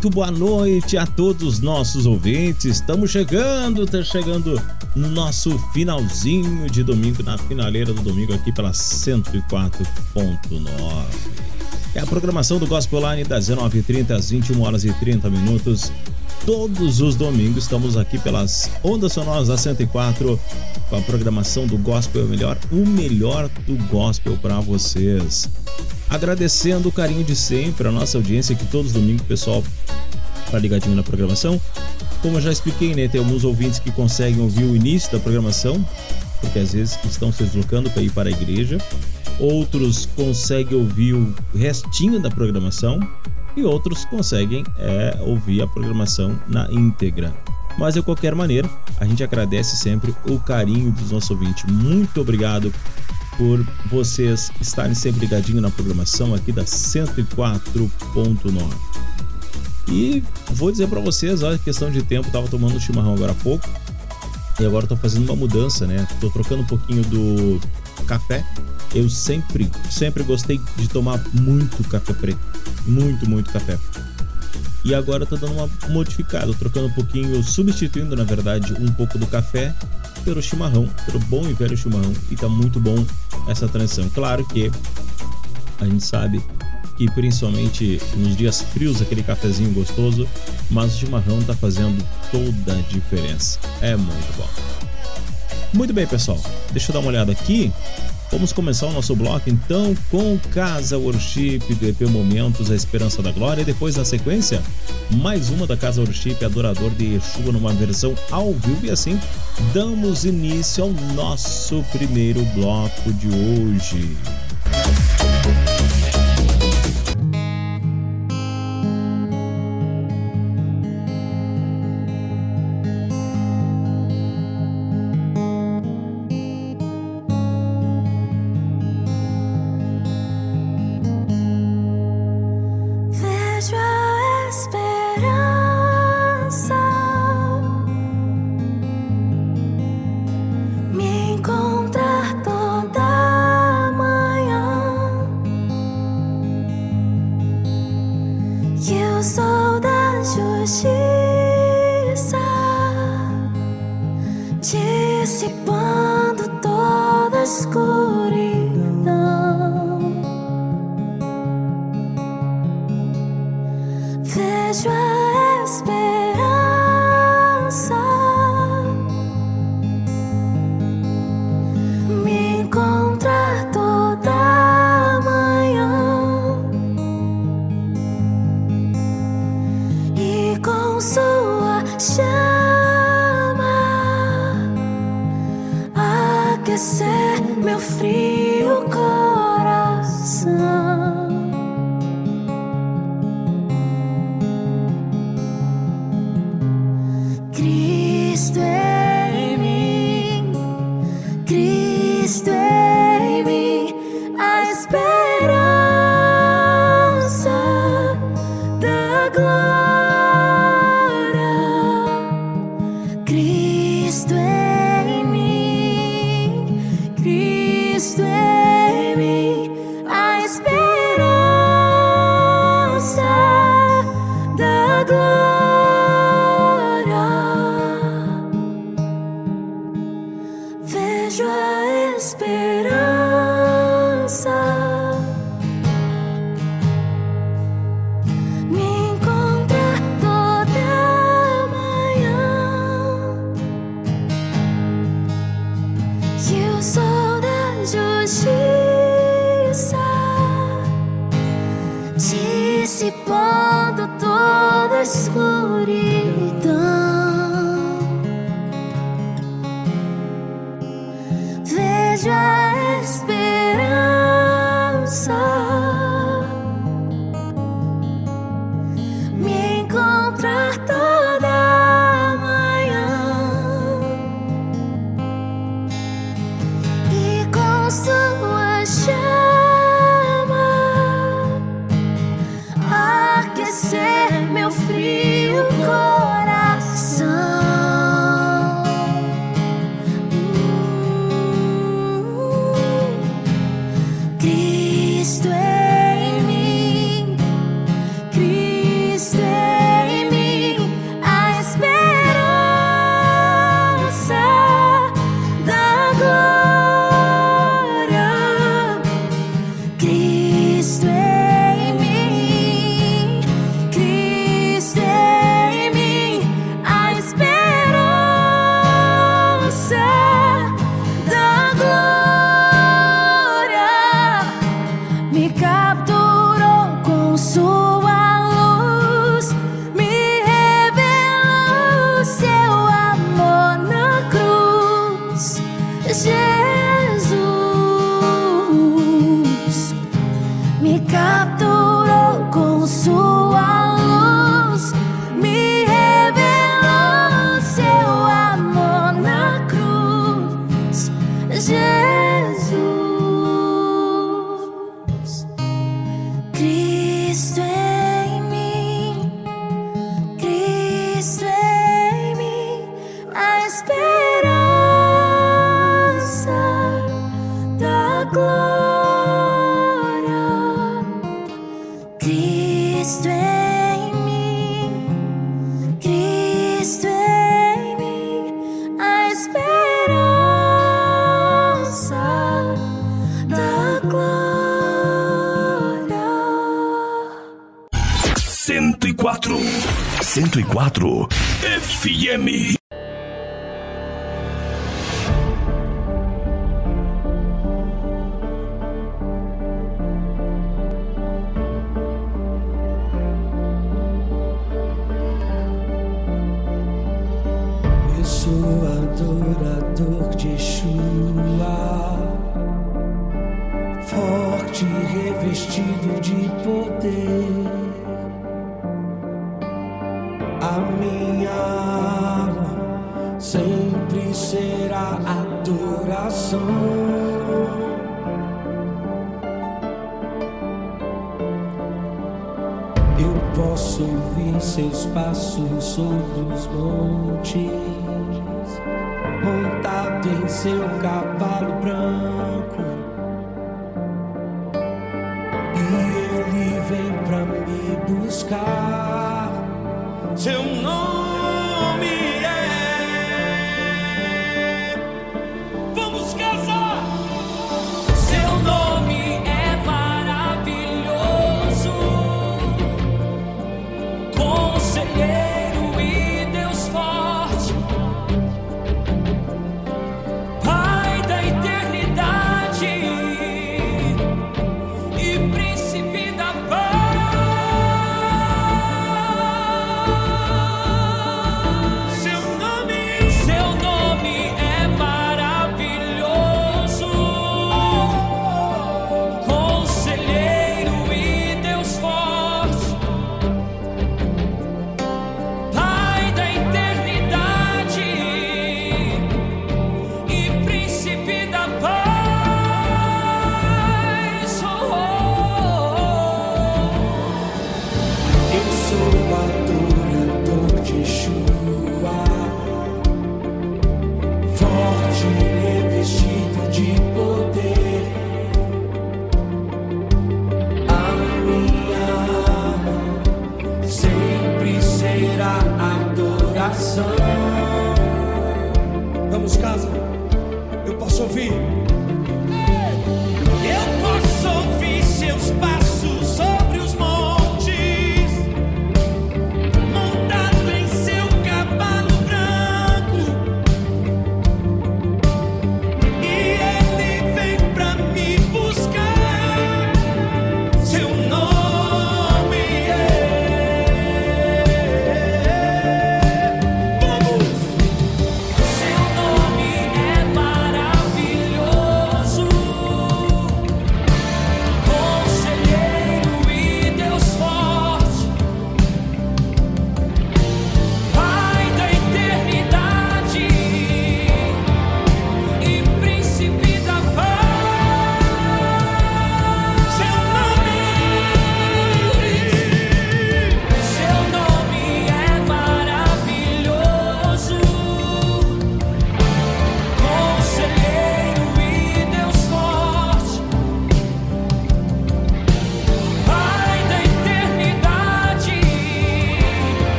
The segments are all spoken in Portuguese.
Muito boa noite a todos os nossos ouvintes. Estamos chegando, tá chegando no nosso finalzinho de domingo, na finaleira do domingo aqui pela 104.9. É a programação do Gospel Line das 19h30 às 21 horas e 30 minutos. Todos os domingos estamos aqui pelas ondas sonoras da 104 com a programação do Gospel Melhor, o melhor do gospel para vocês. Agradecendo o carinho de sempre, a nossa audiência que todos os domingos o pessoal tá ligadinho na programação. Como eu já expliquei, né, tem alguns ouvintes que conseguem ouvir o início da programação, porque às vezes estão se deslocando para ir para a igreja. Outros conseguem ouvir o restinho da programação e outros conseguem é, ouvir a programação na íntegra. Mas de qualquer maneira, a gente agradece sempre o carinho dos nossos ouvintes. Muito obrigado por vocês estarem sempre ligadinho na programação aqui da 104.9. E vou dizer para vocês, olha, questão de tempo, tava tomando chimarrão agora há pouco. E agora tô fazendo uma mudança, né? Tô trocando um pouquinho do café. Eu sempre, sempre gostei de tomar muito café preto. Muito, muito café. E agora eu tô dando uma modificada, trocando um pouquinho, substituindo na verdade um pouco do café pelo chimarrão, pelo bom e velho chimarrão. E tá muito bom essa transição. Claro que a gente sabe que principalmente nos dias frios aquele cafezinho gostoso, mas o chimarrão tá fazendo toda a diferença. É muito bom. Muito bem, pessoal. Deixa eu dar uma olhada aqui. Vamos começar o nosso bloco então com Casa Worship do EP Momentos, a Esperança da Glória. E depois, na sequência, mais uma da Casa Worship, Adorador de Yeshua, numa versão ao vivo. E assim, damos início ao nosso primeiro bloco de hoje. Vejo toda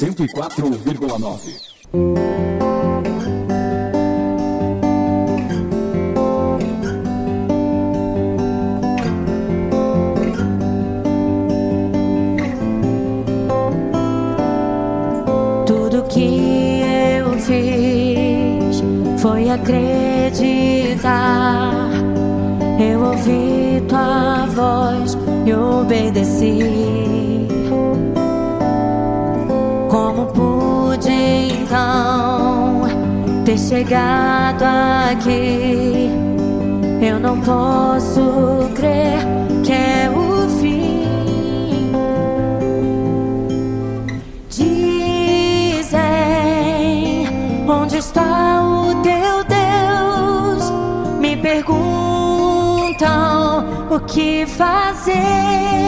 104,9. ligado aqui. Eu não posso crer que é o fim. Dizem onde está o teu Deus? Me perguntam o que fazer.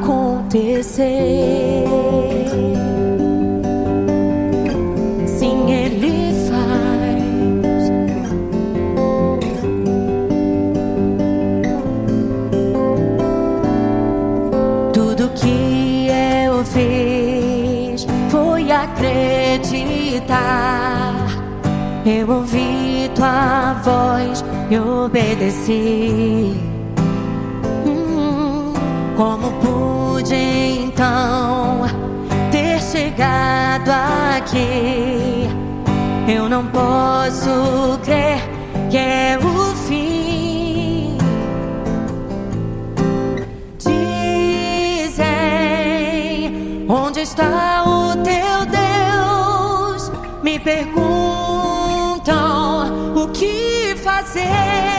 acontecer. Sim, Ele faz. Tudo que eu fiz foi acreditar. Eu ouvi tua voz e obedeci. Como pude então ter chegado aqui? Eu não posso crer que é o fim. Dizem onde está o teu Deus? Me perguntam o que fazer.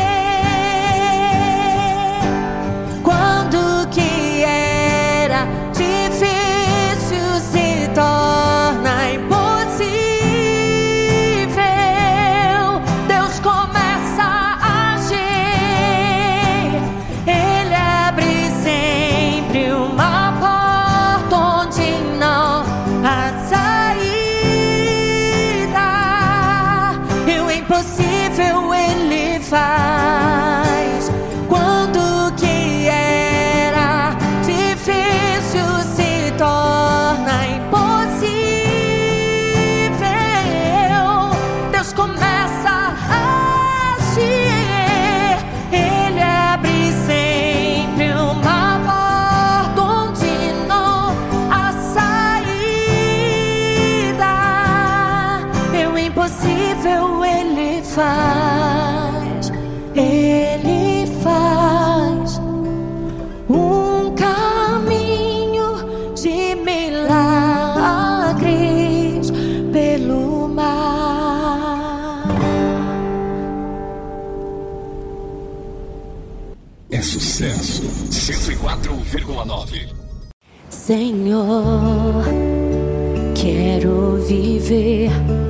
Quero viver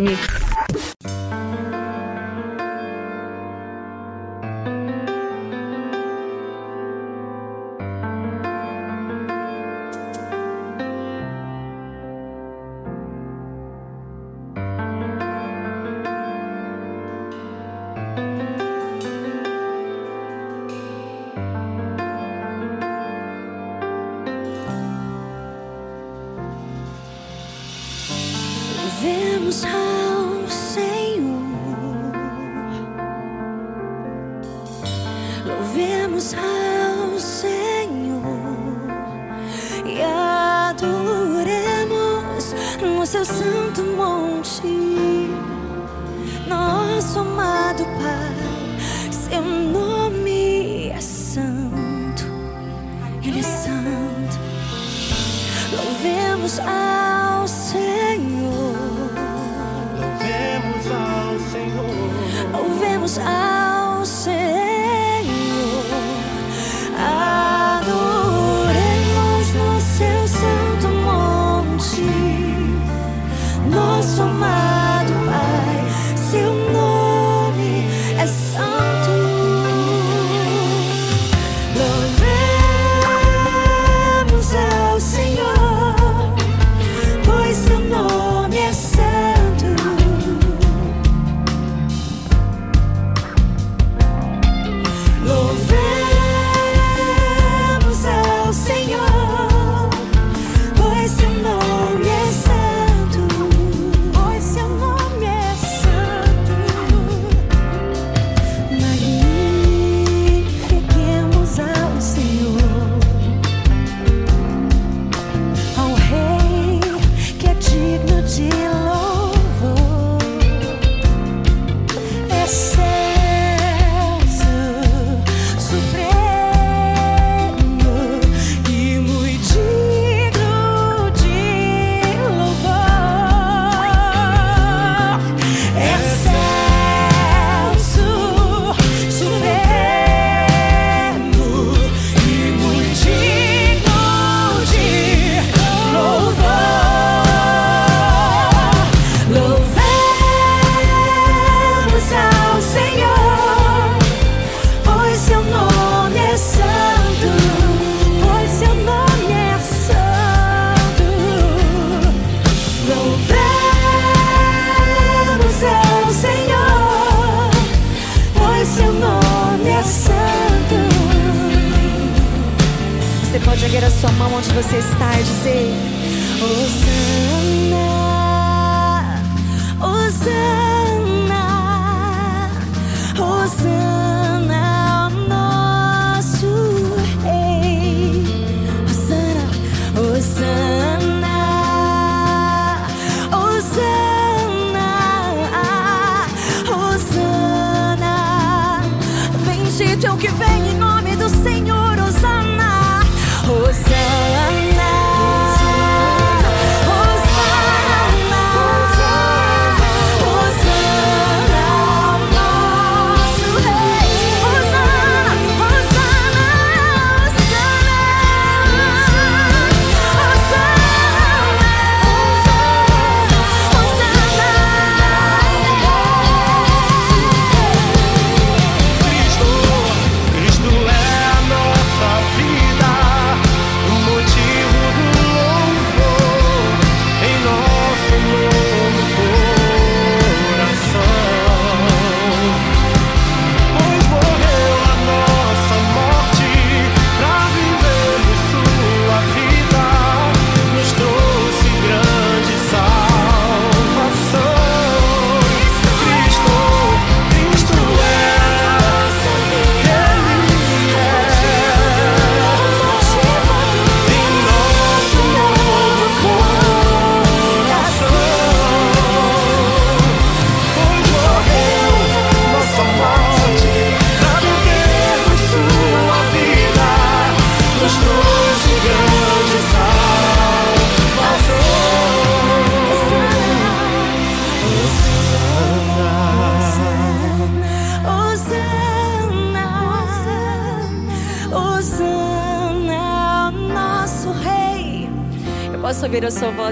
104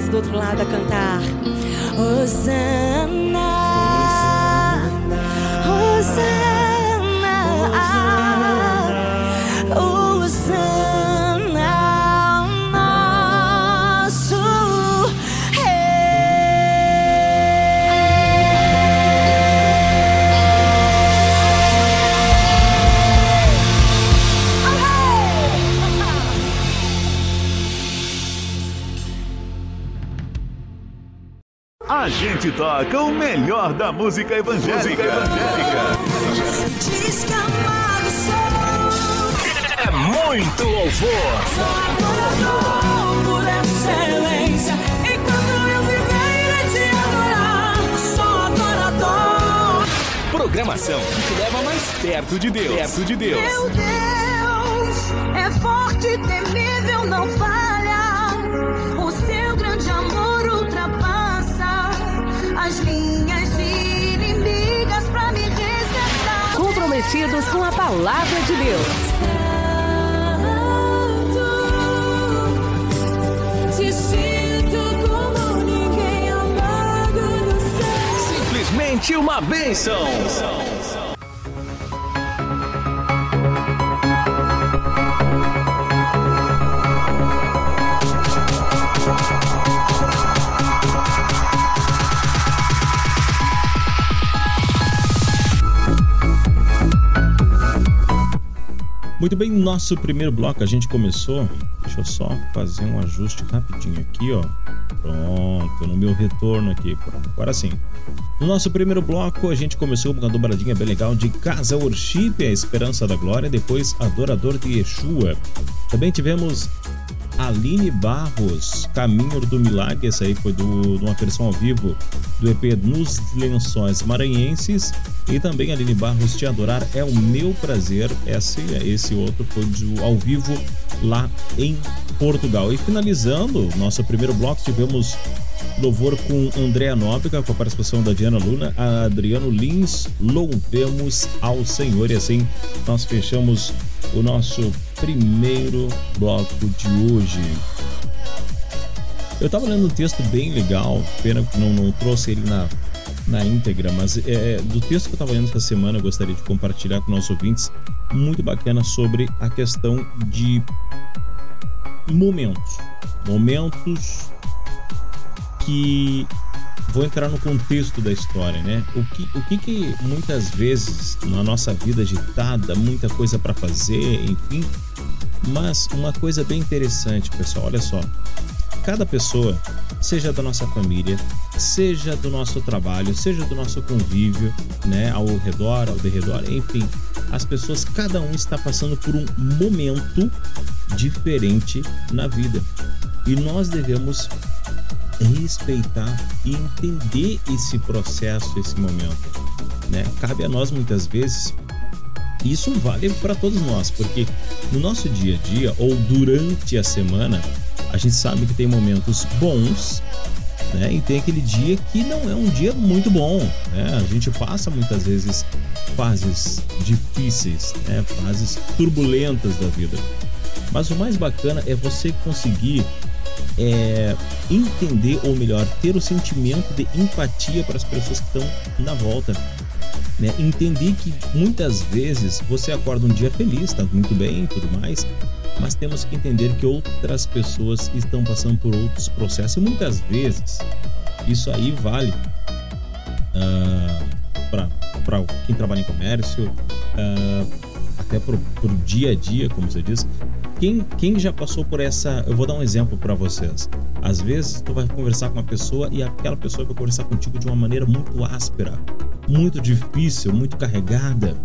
do outro lado toca o melhor da música evangélica. Descamado sou, É muito louvor. adorador por excelência. Enquanto eu viver, irei te adorar. Sou adorador. Programação que te leva mais perto de Deus. Perto de Deus. Meu Deus é forte, temível, não falha. Comprometidos com a palavra de Deus. Te sinto como ninguém amado no céu. Simplesmente uma bênção. Muito bem, nosso primeiro bloco a gente começou. Deixa eu só fazer um ajuste rapidinho aqui, ó. Pronto, no meu retorno aqui. Pronto, agora sim. No nosso primeiro bloco, a gente começou com uma dobradinha bem legal de Casa Worship, a Esperança da Glória, depois Adorador de Yeshua. Também tivemos Aline Barros, Caminho do Milagre, essa aí foi de uma versão ao vivo do EP Nos Lençóis Maranhenses. E também Aline Barros, Te Adorar é o Meu Prazer. Esse, esse outro foi do, ao vivo lá em Portugal. E finalizando nosso primeiro bloco, tivemos louvor com Andréa Nóbrega, com a participação da Diana Luna, Adriano Lins. Louvemos ao Senhor. E assim nós fechamos o nosso primeiro bloco de hoje. Eu tava lendo um texto bem legal, pena que não, não trouxe ele na, na íntegra, mas é, do texto que eu tava lendo essa semana eu gostaria de compartilhar com nossos ouvintes, muito bacana sobre a questão de momentos. Momentos que vou entrar no contexto da história, né? O que, o que, que muitas vezes na nossa vida agitada, muita coisa para fazer, enfim. Mas uma coisa bem interessante, pessoal, olha só. Cada pessoa, seja da nossa família, seja do nosso trabalho, seja do nosso convívio, né, ao redor, ao derredor, enfim, as pessoas, cada um está passando por um momento diferente na vida. E nós devemos respeitar e entender esse processo, esse momento. Né? Cabe a nós muitas vezes. Isso vale para todos nós, porque no nosso dia a dia ou durante a semana, a gente sabe que tem momentos bons, né? E tem aquele dia que não é um dia muito bom, né? A gente passa muitas vezes fases difíceis, né? Fases turbulentas da vida. Mas o mais bacana é você conseguir é, entender, ou melhor, ter o sentimento de empatia para as pessoas que estão na volta. Né? Entender que muitas vezes você acorda um dia feliz, está muito bem tudo mais, mas temos que entender que outras pessoas estão passando por outros processos e muitas vezes isso aí vale para quem trabalha em comércio, ah, até para o dia a dia, como você diz. Quem, quem já passou por essa. Eu vou dar um exemplo para vocês. Às vezes, tu vai conversar com uma pessoa e aquela pessoa vai conversar contigo de uma maneira muito áspera, muito difícil, muito carregada.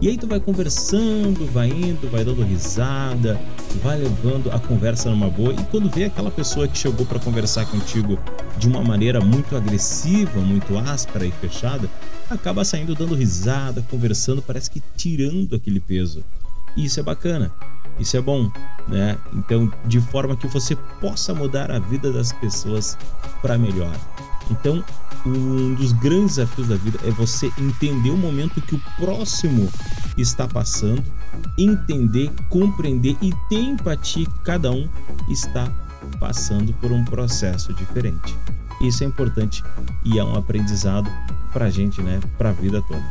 E aí tu vai conversando, vai indo, vai dando risada, vai levando a conversa numa boa. E quando vê aquela pessoa que chegou para conversar contigo de uma maneira muito agressiva, muito áspera e fechada, acaba saindo dando risada, conversando, parece que tirando aquele peso. E isso é bacana. Isso é bom, né? Então, de forma que você possa mudar a vida das pessoas para melhor. Então, um dos grandes desafios da vida é você entender o momento que o próximo está passando, entender, compreender e ter empatia que cada um está passando por um processo diferente. Isso é importante e é um aprendizado para a gente, né? Para a vida toda.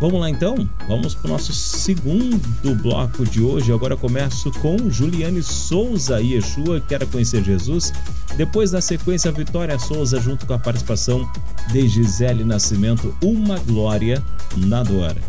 Vamos lá então? Vamos para o nosso segundo bloco de hoje. Agora começo com Juliane Souza e Yeshua, era Conhecer Jesus. Depois, na sequência, Vitória Souza, junto com a participação de Gisele Nascimento, Uma Glória na Dora.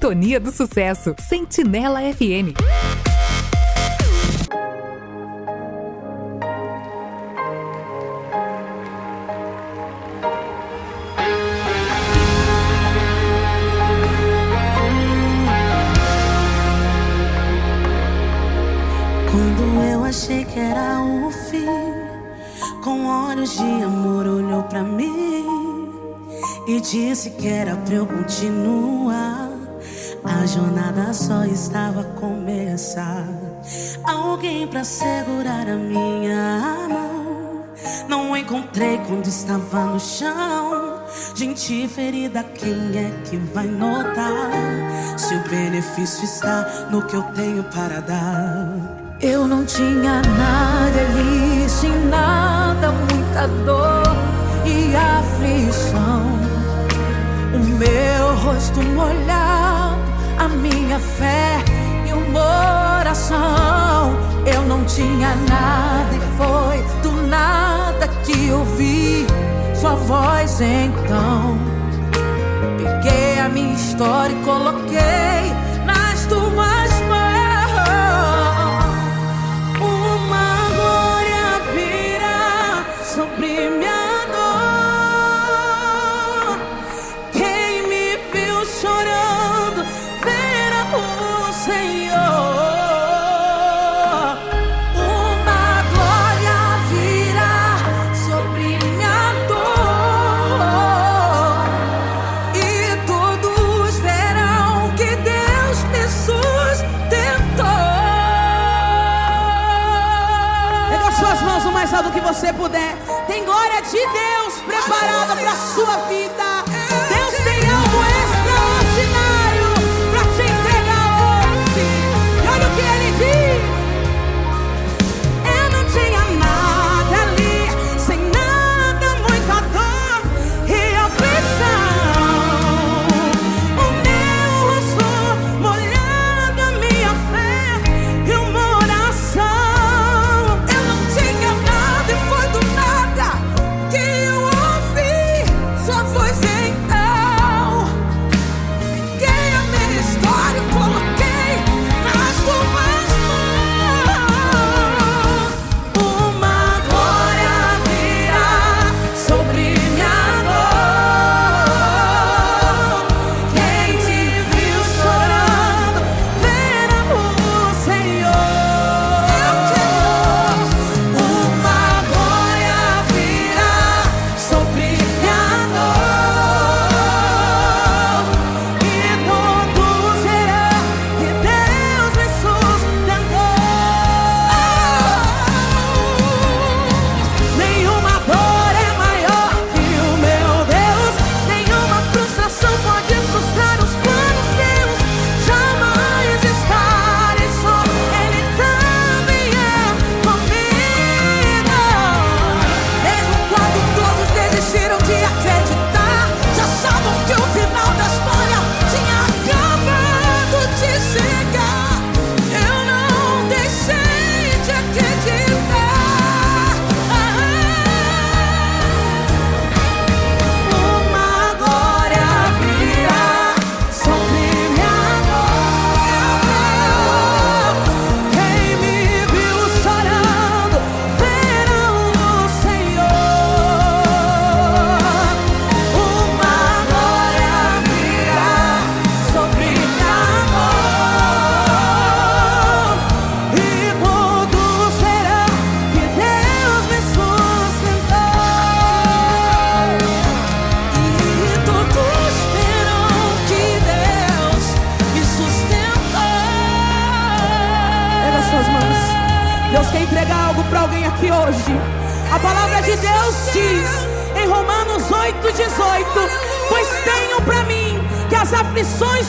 Sintonia do sucesso. Sentinela FM. Quando eu achei que era o fim, com olhos de amor olhou pra mim e disse que era pra eu continuar. A jornada só estava a começar. Alguém pra segurar a minha mão. Não encontrei quando estava no chão. Gente ferida, quem é que vai notar? Se o benefício está no que eu tenho para dar. Eu não tinha nada ali, sem nada, muita dor e aflição. O meu rosto molhado, minha fé e uma oração. Eu não tinha nada e foi do nada que eu vi sua voz então. Peguei a minha história e coloquei nas tuas você puder. Tem glória de Deus preparada para sua vida.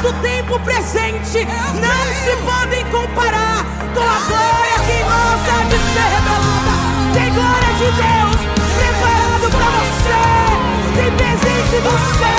Do tempo presente não se podem comparar com a glória que há de ser revelada. Tem glória de Deus preparado para você. Tem presente do céu.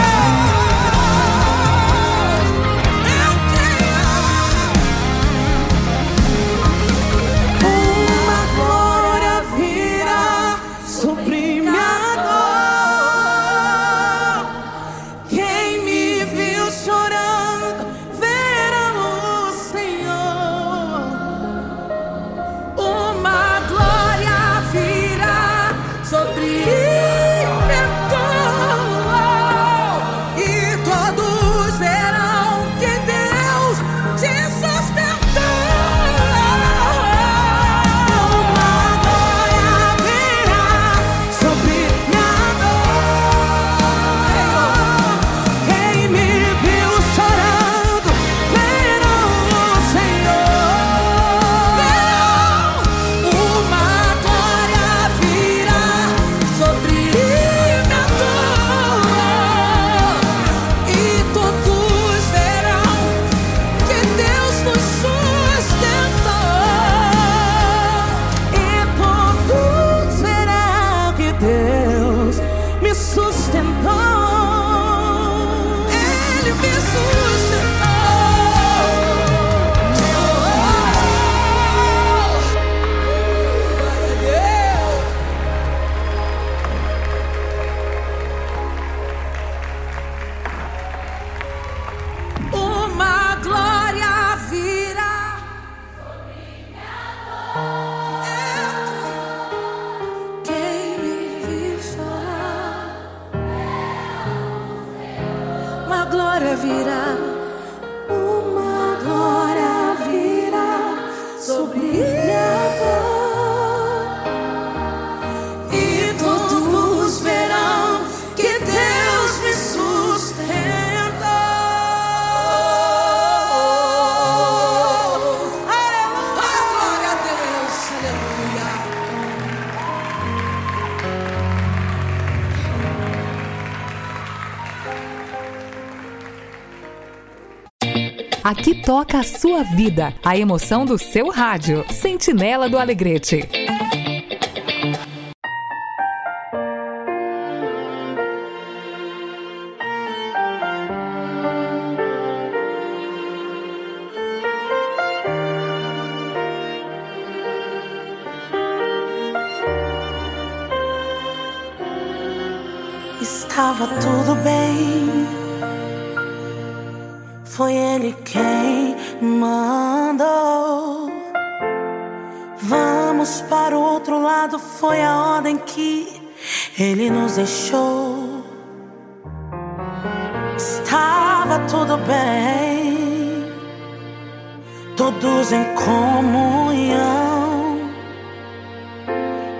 Toca a sua vida, a emoção do seu rádio. Sentinela do Alegrete. Deixou. Estava tudo bem. Todos em comunhão.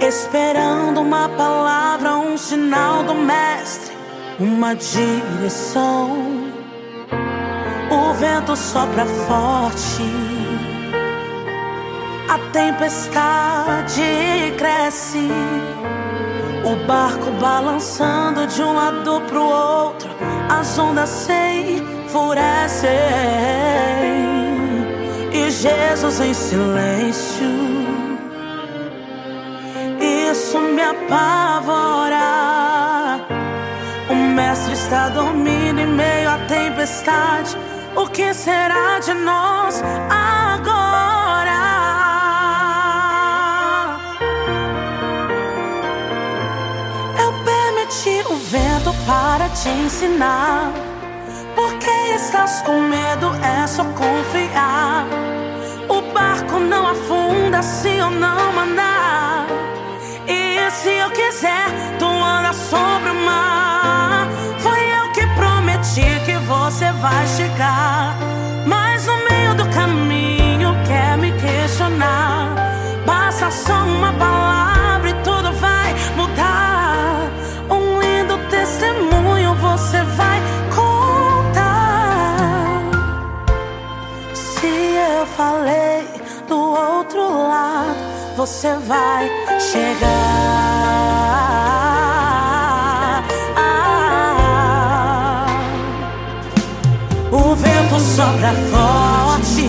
Esperando uma palavra, um sinal do Mestre, uma direção. O vento sopra forte, a tempestade cresce, o barco balançando de um lado pro outro, as ondas se enfurecem e Jesus em silêncio. Isso me apavora. O mestre está dormindo em meio à tempestade. O que será de nós te ensinar. Porque estás com medo, é só confiar. O barco não afunda se eu não mandar. E se eu quiser, tu anda sobre o mar. Foi eu que prometi que você vai chegar. Você vai chegar. Ah. O vento sopra forte,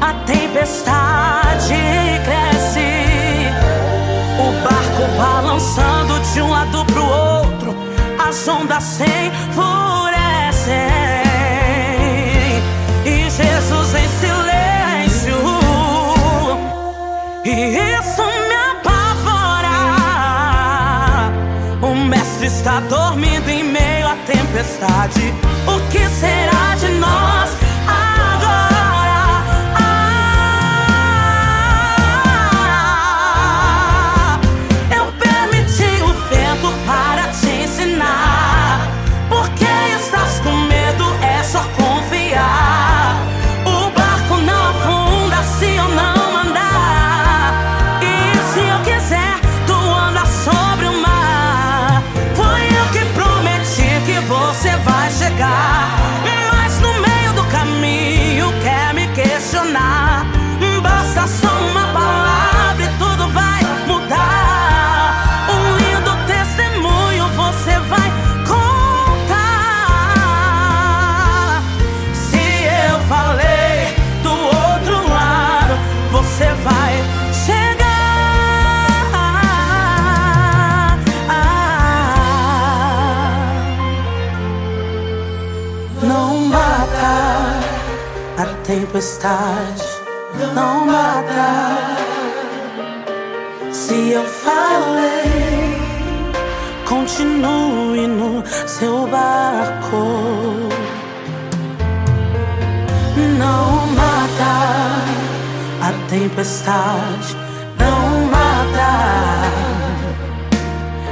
a tempestade cresce, o barco balançando de um lado pro outro, as ondas se enfurecem. Isso me apavora. O mestre está dormindo em meio à tempestade. O que será tempestade, não mata. Se eu falei, continue no seu barco. Não mata a tempestade, não mata.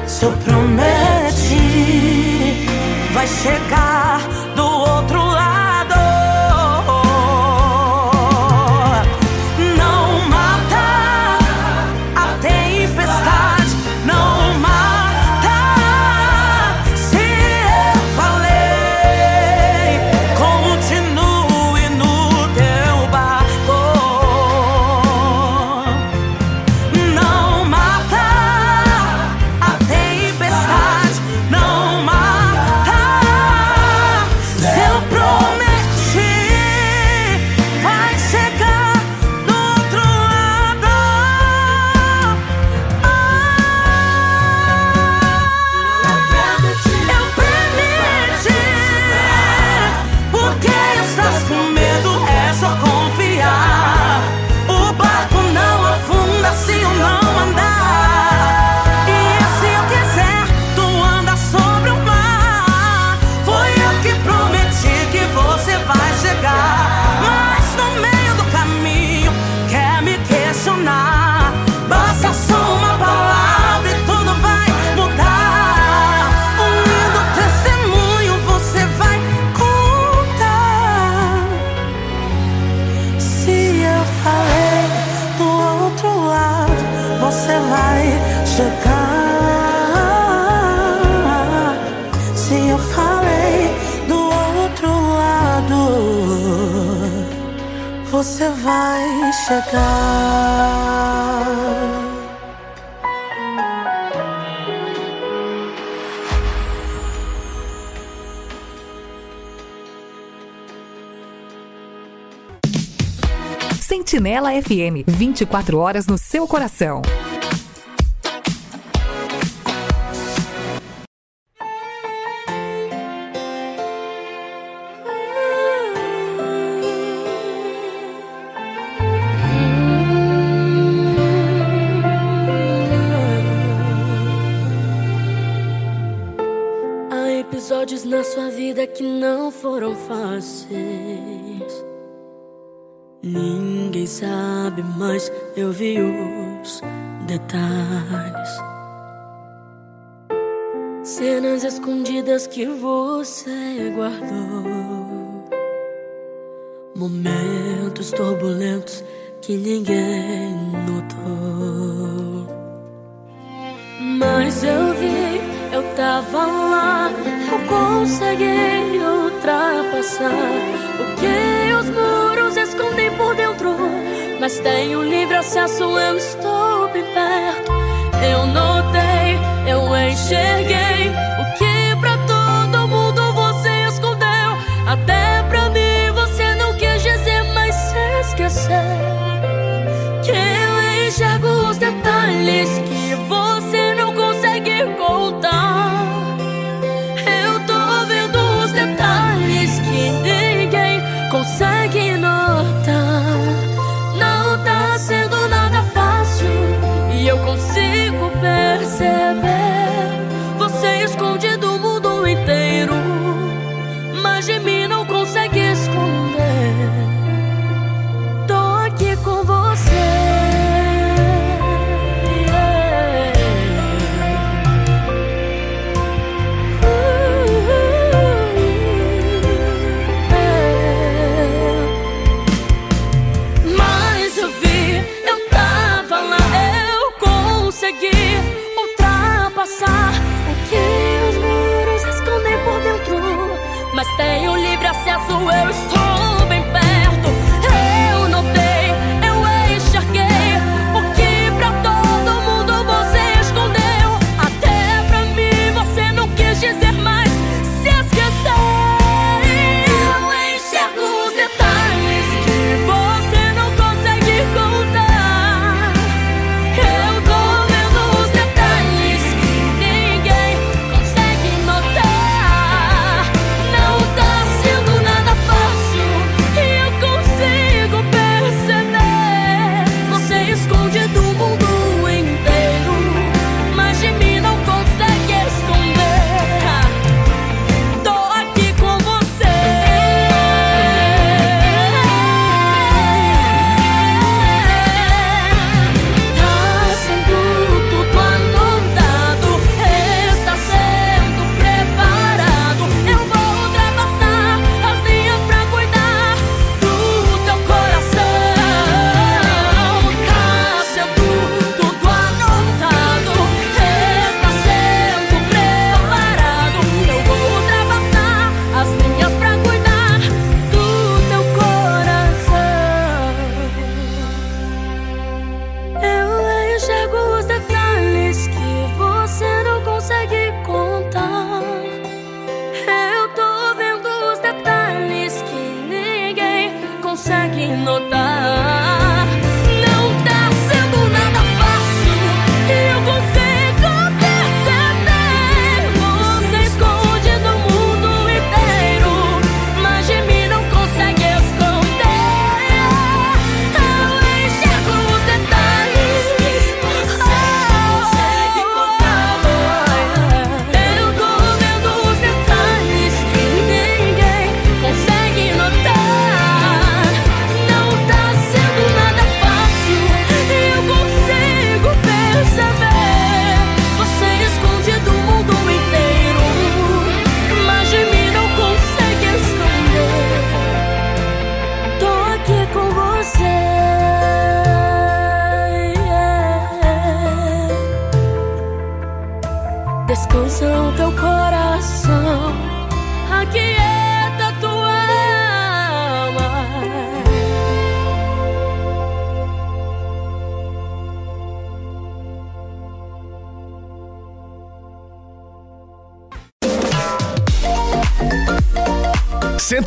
Se eu prometi, vai chegar FM, 24 horas no seu coração. Sabe, mas eu vi os detalhes. Cenas escondidas que você guardou. Momentos turbulentos que ninguém notou. Mas eu vi, eu tava lá, eu consegui ultrapassar o que os muros escondem por dentro. Mas tenho livre acesso, eu estou bem perto. Eu notei, eu enxerguei o que pra todo mundo você escondeu. Até pra mim você não quis dizer, mas se esqueceu. Que eu enxergo os detalhes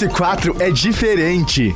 104 é diferente.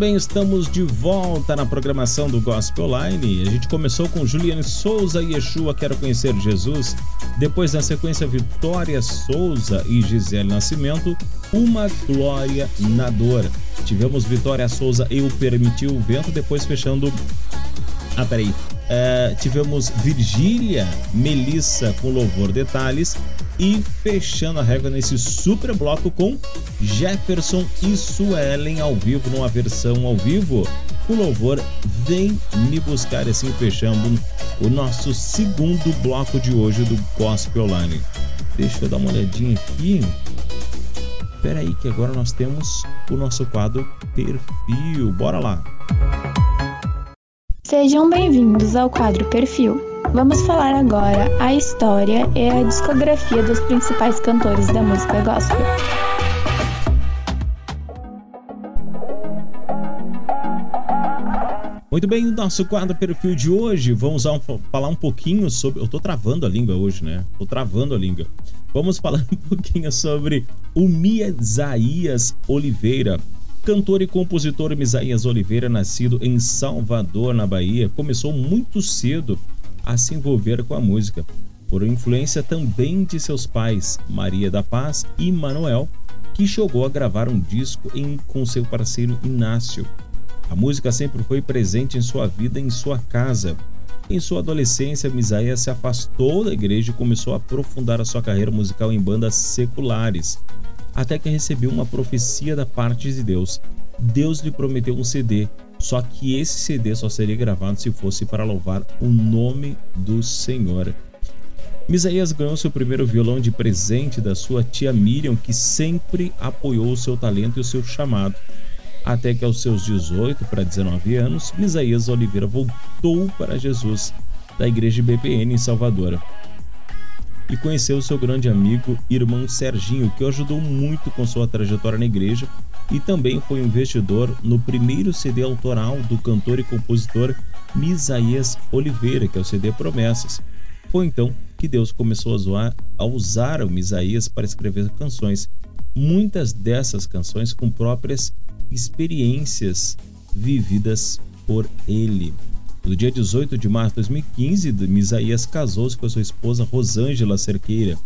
Bem, estamos de volta na programação do Gospel Online. A gente começou com Juliane Souza e Yeshua Quero Conhecer Jesus. Depois, na sequência, Vitória Souza e Gisele Nascimento, Uma Glória na Dor. Tivemos Vitória Souza, Eu Permiti o Vento. Depois, fechando. Ah, peraí. É, tivemos Virgília Melissa com Louvor Detalhes. E fechando a régua nesse super bloco com Jefferson e Suelen ao vivo, numa versão ao vivo. O louvor Vem Me Buscar, assim fechando o nosso segundo bloco de hoje do Gospel Online. Deixa eu dar uma olhadinha aqui. Espera aí que agora nós temos o nosso quadro Perfil. Bora lá. Sejam bem-vindos ao quadro Perfil. Vamos falar agora a história e a discografia dos principais cantores da música gospel. Muito bem, no nosso quadro perfil de hoje, vamos falar um pouquinho sobre. Eu tô travando a língua hoje, né? Tô travando a língua. Vamos falar um pouquinho sobre o Misaías Oliveira. Cantor e compositor Misaías Oliveira, nascido em Salvador, na Bahia, começou muito cedo a se envolver com a música, por influência também de seus pais, Maria da Paz e Manuel, que chegou a gravar um disco em, com seu parceiro Inácio. A música sempre foi presente em sua vida e em sua casa. Em sua adolescência, Misaías se afastou da igreja e começou a aprofundar a sua carreira musical em bandas seculares, até que recebeu uma profecia da parte de Deus. Deus lhe prometeu um CD, só que esse CD só seria gravado se fosse para louvar o nome do Senhor. Misaías ganhou seu primeiro violão de presente da sua tia Miriam, que sempre apoiou o seu talento e o seu chamado. Até que aos seus 18 para 19 anos, Misaías Oliveira voltou para Jesus da igreja BPN em Salvador e conheceu seu grande amigo, irmão Serginho, que o ajudou muito com sua trajetória na igreja e também foi investidor no primeiro CD autoral do cantor e compositor Misaías Oliveira, que é o CD Promessas. Foi então que Deus começou a, zoar, a usar o Misaías para escrever canções, muitas dessas canções com próprias experiências vividas por ele. No dia 18 de março de 2015, Misaías casou-se com a sua esposa Rosângela Cerqueira.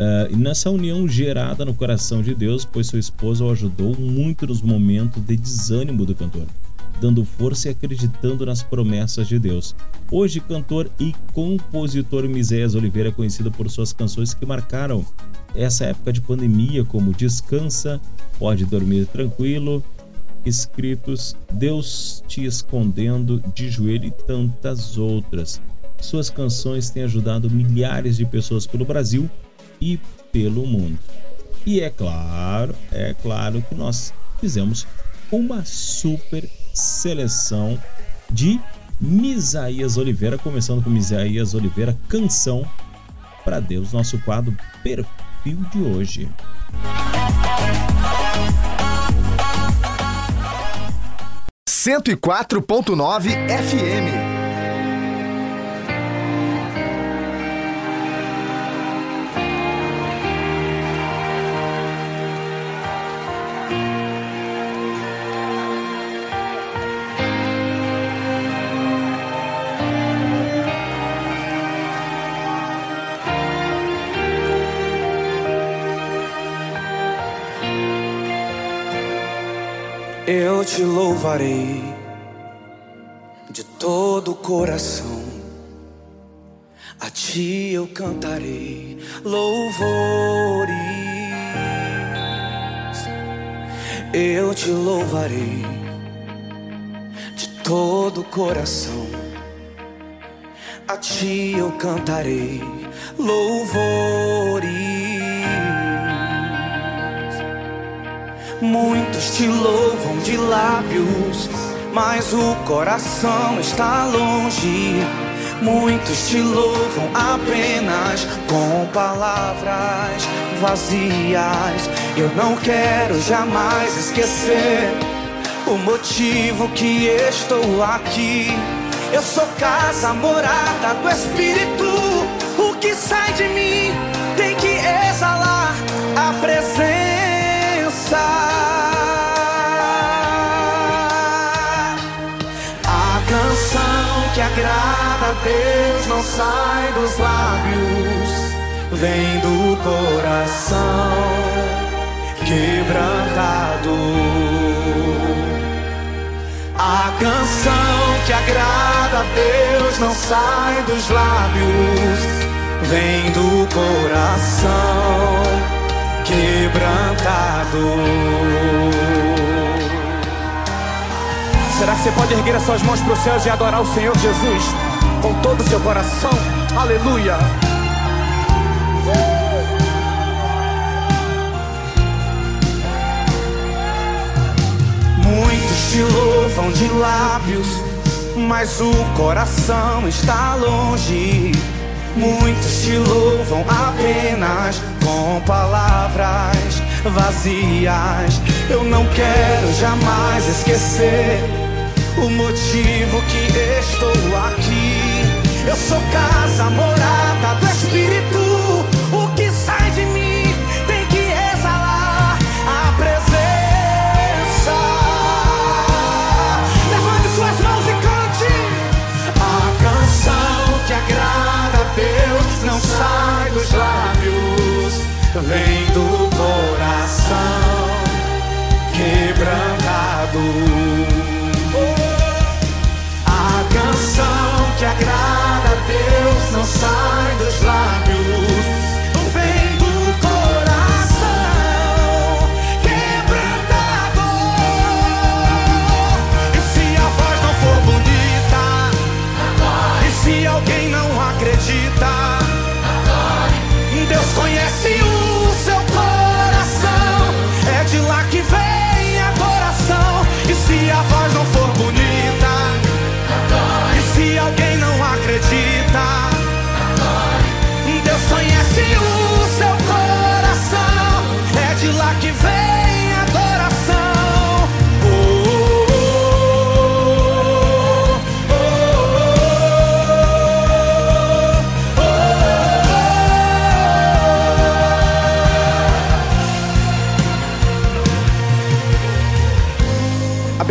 Uh, nessa união gerada no coração de Deus, pois sua esposa o ajudou muito nos momentos de desânimo do cantor, dando força e acreditando nas promessas de Deus. Hoje, cantor e compositor Miséias Oliveira é conhecido por suas canções que marcaram essa época de pandemia, como Descansa, Pode Dormir Tranquilo, escritos Deus te escondendo de joelho e tantas outras. Suas canções têm ajudado milhares de pessoas pelo Brasil e pelo mundo. E é claro, é claro que nós fizemos uma super seleção de Misaías Oliveira, começando com Misaías Oliveira, canção para Deus, nosso quadro perfil de hoje. 104.9 FM. Eu te louvarei de todo o coração. A ti eu cantarei louvores. Eu te louvarei de todo o coração. A ti eu cantarei louvores. Muitos te louvam de lábios, mas o coração está longe. Muitos te louvam apenas com palavras vazias. Eu não quero jamais esquecer o motivo que estou aqui. Eu sou casa morada do Espírito. O que sai de mim tem que exalar a presença. Deus não sai dos lábios, vem do coração quebrantado. A canção que agrada a Deus não sai dos lábios, vem do coração quebrantado. Será que você pode erguer as suas mãos para os céus e adorar o Senhor Jesus com todo o seu coração? Aleluia! Muitos te louvam de lábios, mas o coração está longe. Muitos te louvam apenas com palavras vazias. Eu não quero jamais esquecer o motivo que estou aqui. Eu sou casa morada do Espírito. O que sai de mim tem que exalar a presença. Levante suas mãos e cante a canção que agrada a Deus. Não sai dos lábios, vem do coração quebrantado. Deus não sai dos lábios,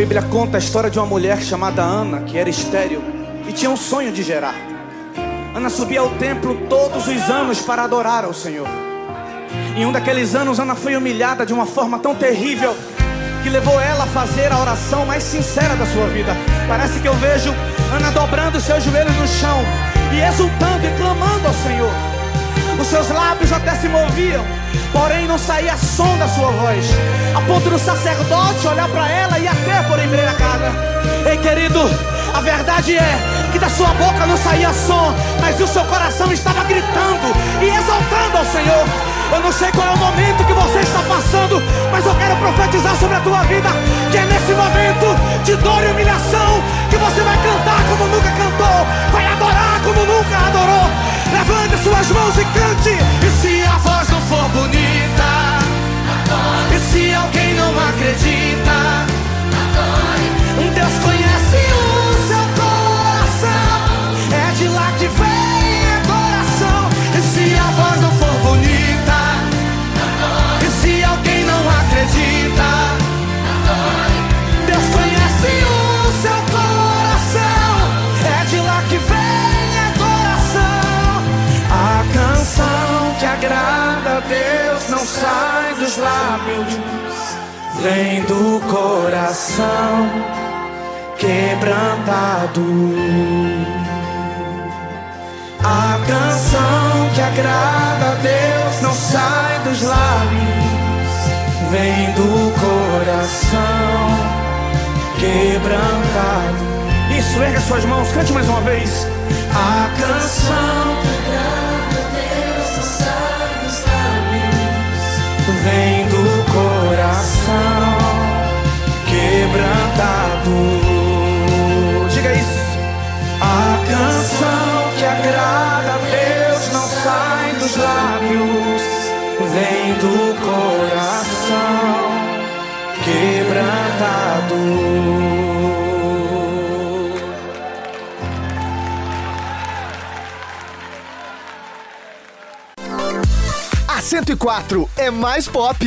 Bíblia conta a história de uma mulher chamada Ana, que era estéril e tinha um sonho de gerar. Ana subia ao templo todos os anos para adorar ao Senhor. Em um daqueles anos, Ana foi humilhada de uma forma tão terrível que levou ela a fazer a oração mais sincera da sua vida. Parece que eu vejo Ana dobrando seus joelhos no chão e exultando e clamando ao Senhor. Os seus lábios até se moviam, porém não saía som da sua voz, a ponto do sacerdote olhar para ela e até por embriagada. Ei, querido, a verdade é que da sua boca não saía som, mas o seu coração estava gritando e exaltando ao Senhor. Eu não sei qual é o momento que você está passando, mas eu quero profetizar sobre a tua vida que é nesse momento de dor e humilhação que você vai cantar como nunca cantou, vai adorar como nunca adorou. Levante suas mãos e cante. E se a voz não for bonita, e se alguém não acredita, Deus conhece Deus não sai dos lábios, vem do coração quebrantado. A canção que agrada a Deus não sai dos lábios, vem do coração quebrantado. Isso, erga suas mãos, cante mais uma vez. A canção vem do coração quebrantado. Diga isso. A canção que agrada a Deus não sai dos lábios, vem do coração quebrantado. 104 é mais pop.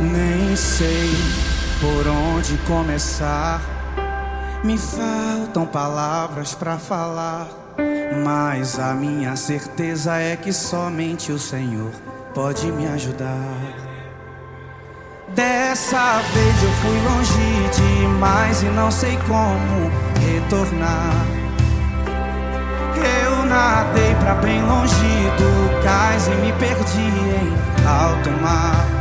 Nem sei por onde começar. Me faltam palavras pra falar, mas a minha certeza é que somente o Senhor pode me ajudar. Dessa vez eu fui longe demais e não sei como retornar. Eu nadei pra bem longe do cais e me perdi em alto mar.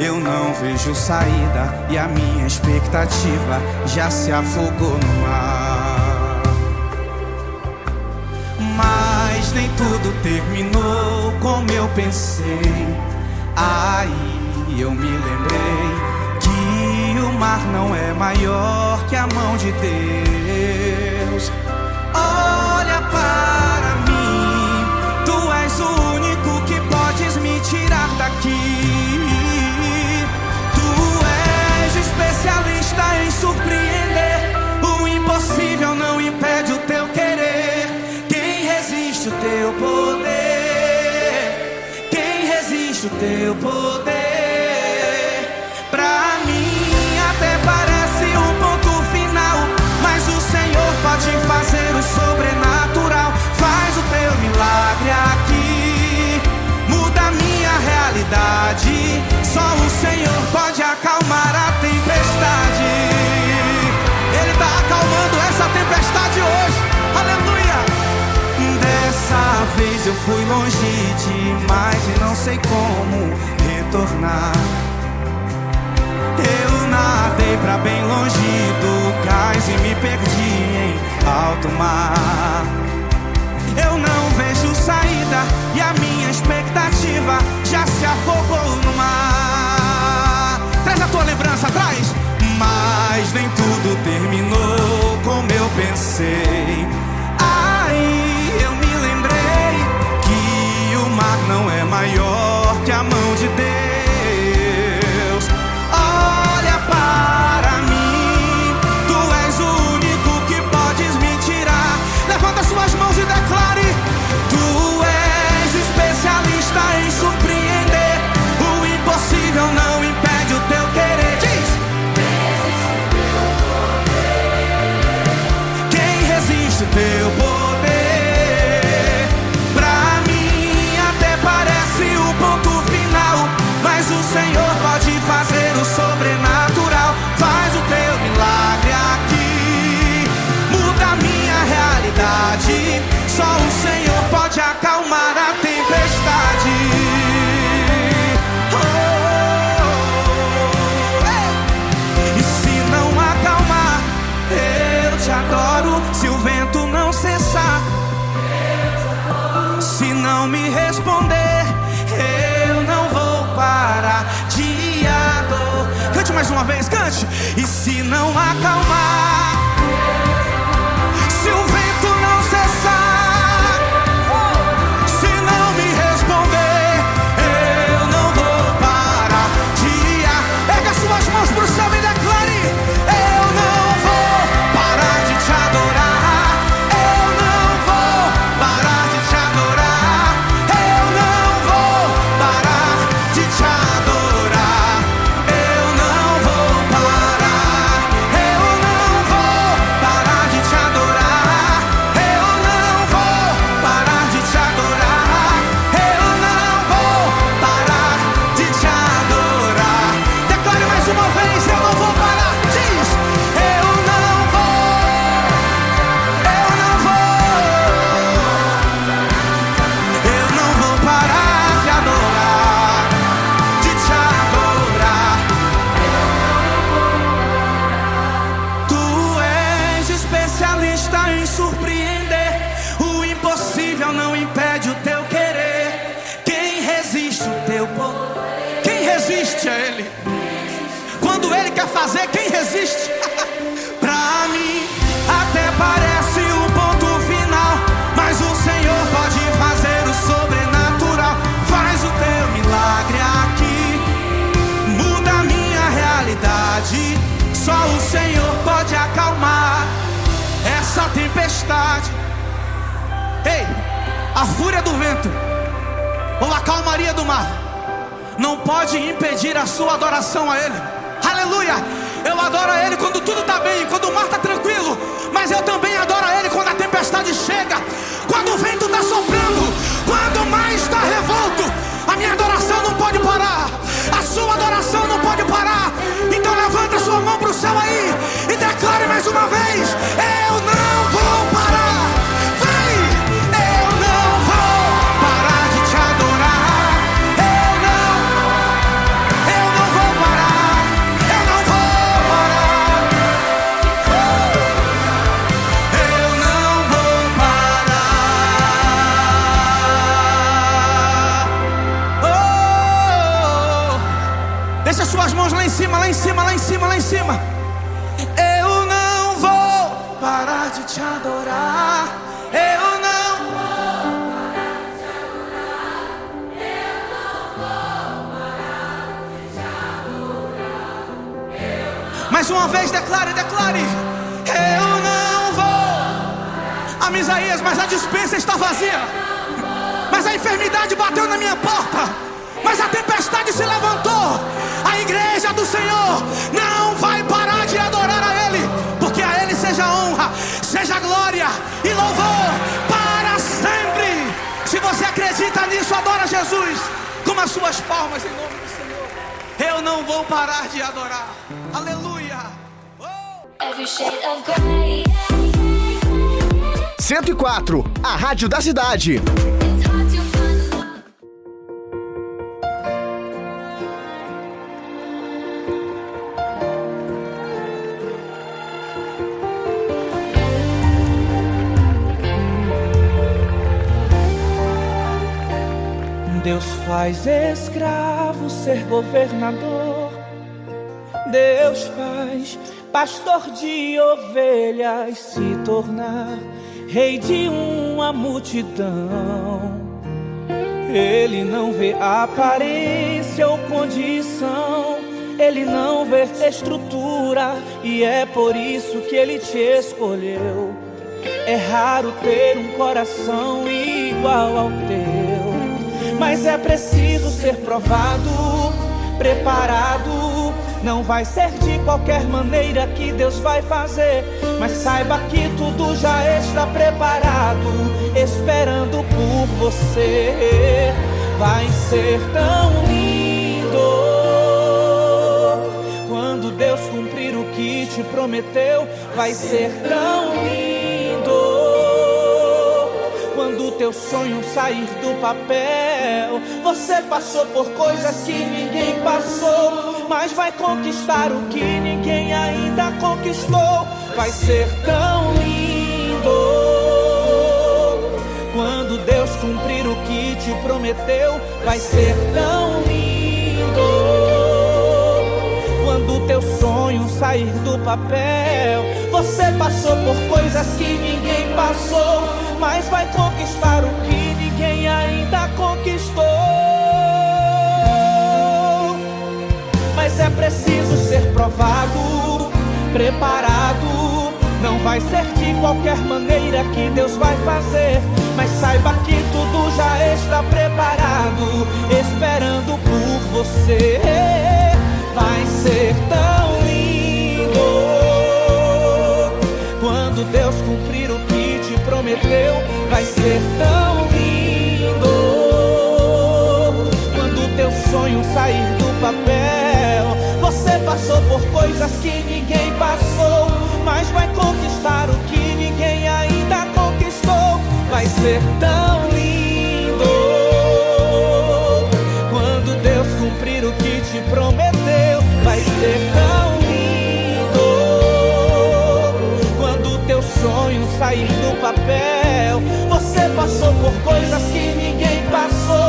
Eu não vejo saída e a minha expectativa já se afogou no mar. Mas nem tudo terminou como eu pensei. Aí eu me lembrei que o mar não é maior que a mão de Deus. Olha para mim, tu és o único que podes me tirar daqui. Especialista em surpreender. O impossível não impede o teu querer. Quem resiste o teu poder? Quem resiste o teu poder? Fui longe demais e não sei como retornar. Eu nadei pra bem longe do cais e me perdi em alto mar. Eu não vejo saída e a minha expectativa já se afogou no mar. Traz a tua lembrança, traz. Mas nem tudo terminou como eu pensei. Calmaria do mar não pode impedir a sua adoração a Ele. Aleluia! Eu adoro a Ele quando tudo está bem, quando o mar está tranquilo. Mas eu também adoro a Ele quando a tempestade chega, quando o vento está soprando, quando o mar está revolto. A minha adoração não pode parar, a sua adoração não pode parar. Então levanta sua mão para o céu aí e declare mais uma vez: Eu Mais uma vez, declare, declare. Eu não vou. Amisaías, mas a dispensa está vazia. Mas a enfermidade bateu na minha porta. Mas a tempestade se levantou. A igreja do Senhor não vai parar de adorar a Ele. Porque a Ele seja honra, seja glória e louvor para sempre. Se você acredita nisso, adora Jesus com as suas palmas em nome do Senhor. Eu não vou parar de adorar. Aleluia. 104, a rádio da cidade. Deus faz escravo ser governador. Deus faz pastor de ovelhas se tornar rei de uma multidão. Ele não vê aparência ou condição, ele não vê estrutura e é por isso que ele te escolheu. É raro ter um coração igual ao teu, mas é preciso ser provado, preparado. Não vai ser de qualquer maneira que Deus vai fazer, mas saiba que tudo já está preparado, esperando por você. Vai ser tão lindo quando Deus cumprir o que te prometeu. Vai ser tão lindo quando teu sonho sair do papel. Você passou por coisas que ninguém passou, mas vai conquistar o que ninguém ainda conquistou. Vai ser tão lindo quando Deus cumprir o que te prometeu. Vai ser tão lindo quando teu sonho sair do papel. Você passou por coisas que ninguém passou, mas vai conquistar o que ninguém ainda conquistou. Preciso ser provado, preparado. Não vai ser de qualquer maneira que Deus vai fazer. Mas saiba que tudo já está preparado, esperando por você. Vai ser tão lindo quando Deus cumprir o que te prometeu. Vai ser tão lindo quando teu sonho sair do papel. Passou por coisas que ninguém passou, mas vai conquistar o que ninguém ainda conquistou. Vai ser tão lindo quando Deus cumprir o que te prometeu. Vai ser tão lindo quando teu sonho sair do papel. Você passou por coisas que ninguém passou,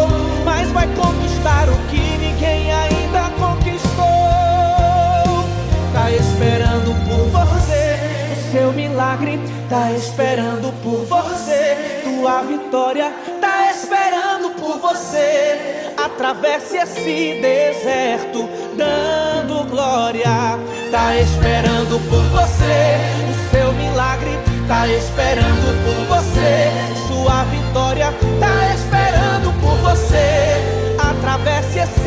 tá esperando por você, tua vitória tá esperando por você. Atravesse esse deserto dando glória. Tá esperando por você, o seu milagre tá esperando por você. Sua vitória tá esperando por você. Atravesse esse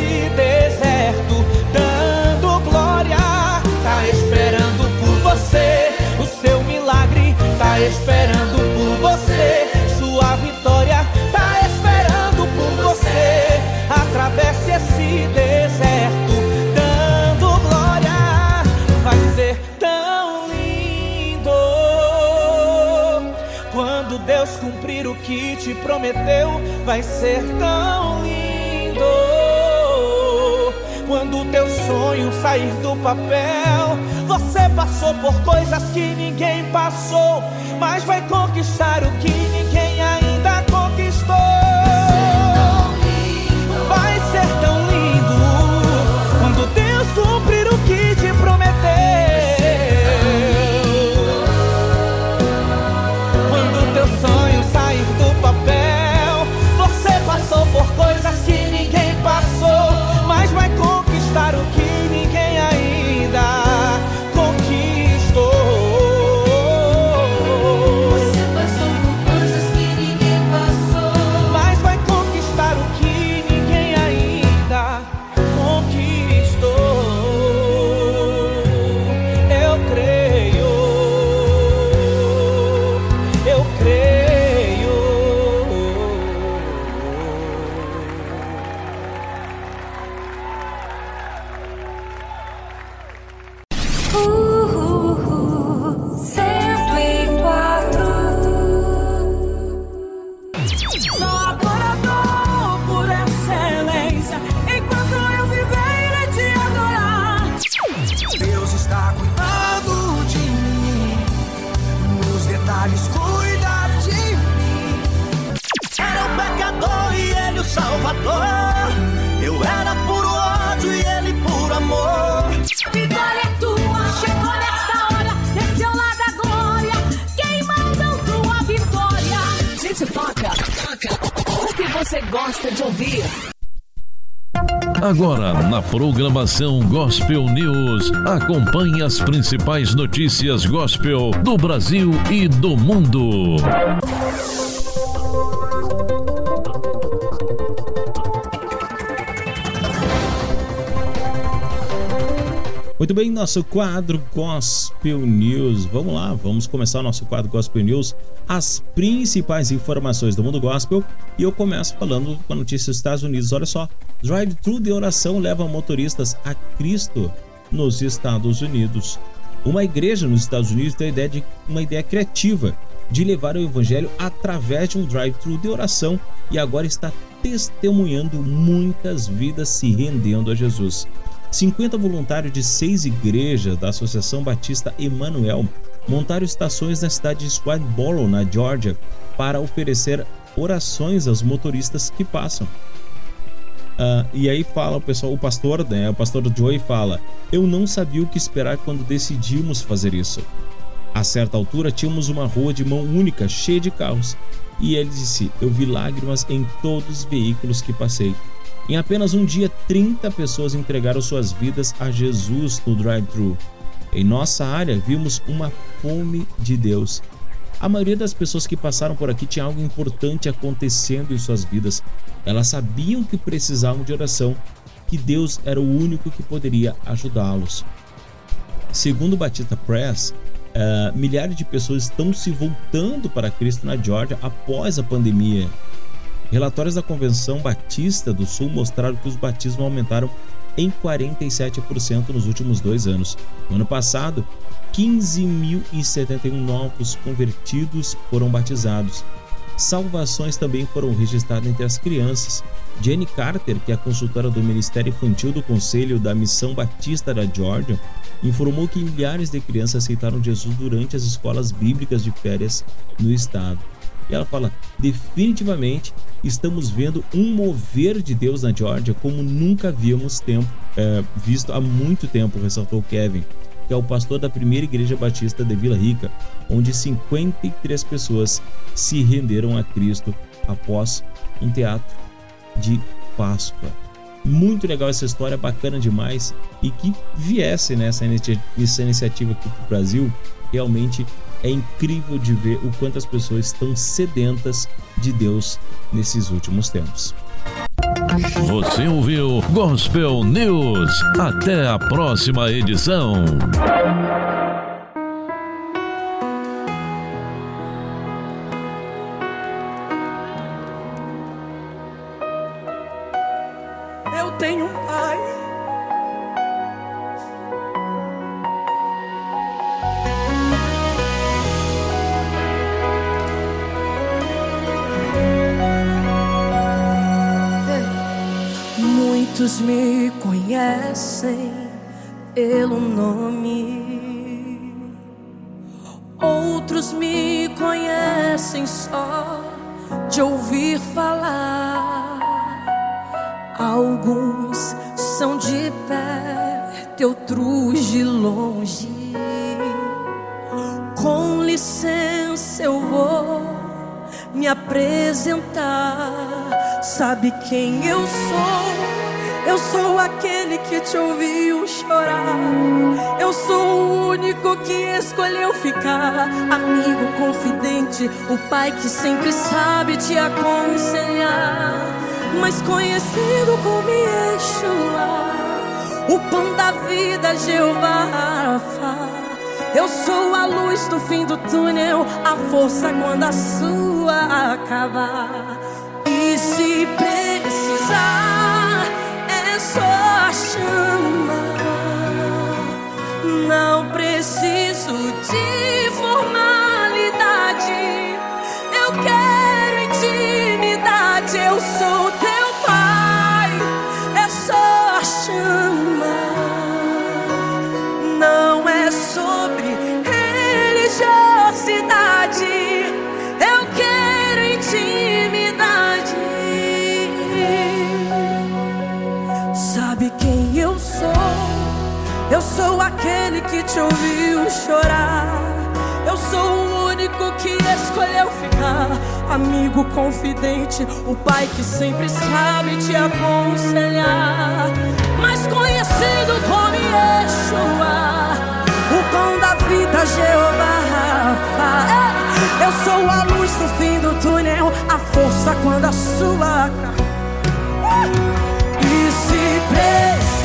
esperando por você. Sua vitória tá esperando por você. Atravesse esse deserto dando glória. Vai ser tão lindo quando Deus cumprir o que te prometeu. Vai ser tão lindo quando teu sonho sair do papel. Você passou por coisas que ninguém passou, mas vai conquistar o que ninguém Agora, na programação Gospel News, acompanhe as principais notícias gospel do Brasil e do mundo. Muito bem, nosso quadro Gospel News. Vamos lá, vamos começar o nosso quadro Gospel News. As principais informações do mundo gospel. E eu começo falando com a notícia dos Estados Unidos. Olha só, drive-thru de oração leva motoristas a Cristo nos Estados Unidos. Uma igreja nos Estados Unidos tem a ideia de uma ideia criativa de levar o evangelho através de um drive-thru de oração e agora está testemunhando muitas vidas se rendendo a Jesus. 50 voluntários de seis igrejas da Associação Batista Emanuel montaram estações na cidade de Swedboro, na Georgia, para oferecer orações aos motoristas que passam. Ah, e aí fala o pessoal, o pastor, né? O pastor Joey fala: Eu não sabia o que esperar quando decidimos fazer isso. A certa altura tínhamos uma rua de mão única, cheia de carros. E ele disse: Eu vi lágrimas em todos os veículos que passei. Em apenas um dia, 30 pessoas entregaram suas vidas a Jesus no drive-thru. Em nossa área, vimos uma fome de Deus. A maioria das pessoas que passaram por aqui tinha algo importante acontecendo em suas vidas. Elas sabiam que precisavam de oração, que Deus era o único que poderia ajudá-los. Segundo Batista Press, uh, milhares de pessoas estão se voltando para Cristo na Georgia após a pandemia. Relatórios da Convenção Batista do Sul mostraram que os batismos aumentaram em 47% nos últimos dois anos. No ano passado, 15.071 novos convertidos foram batizados. Salvações também foram registradas entre as crianças. Jenny Carter, que é consultora do Ministério Infantil do Conselho da Missão Batista da Georgia, informou que milhares de crianças aceitaram Jesus durante as escolas bíblicas de férias no estado. E ela fala: definitivamente estamos vendo um mover de Deus na Georgia como nunca havíamos tempo, é, visto há muito tempo, ressaltou Kevin, que é o pastor da primeira igreja batista de Vila Rica, onde 53 pessoas se renderam a Cristo após um teatro de Páscoa. Muito legal essa história, bacana demais e que viesse nessa essa iniciativa aqui para o Brasil realmente é incrível de ver o quanto as pessoas estão sedentas de Deus nesses últimos tempos. Você ouviu Gospel News. Até a próxima edição. Eu tenho Muitos me conhecem pelo nome, outros me conhecem só de ouvir falar. Alguns são de perto, outros de longe. Com licença, eu vou me apresentar. Sabe quem eu sou? Eu sou aquele que te ouviu chorar. Eu sou o único que escolheu ficar. Amigo confidente, o pai que sempre sabe te aconselhar. Mas conhecido como Yeshua, o pão da vida, Jeová Rafa. Eu sou a luz do fim do túnel, a força quando a sua acabar. E se precisar, só chamar. Não preciso de formalidade. Eu sou aquele que te ouviu chorar. Eu sou o único que escolheu ficar. Amigo confidente, o pai que sempre sabe te aconselhar. Mais conhecido como Yeshua, o pão da vida, Jeová Rafa. Eu sou a luz no fim do túnel, a força quando a sua. E se precisar,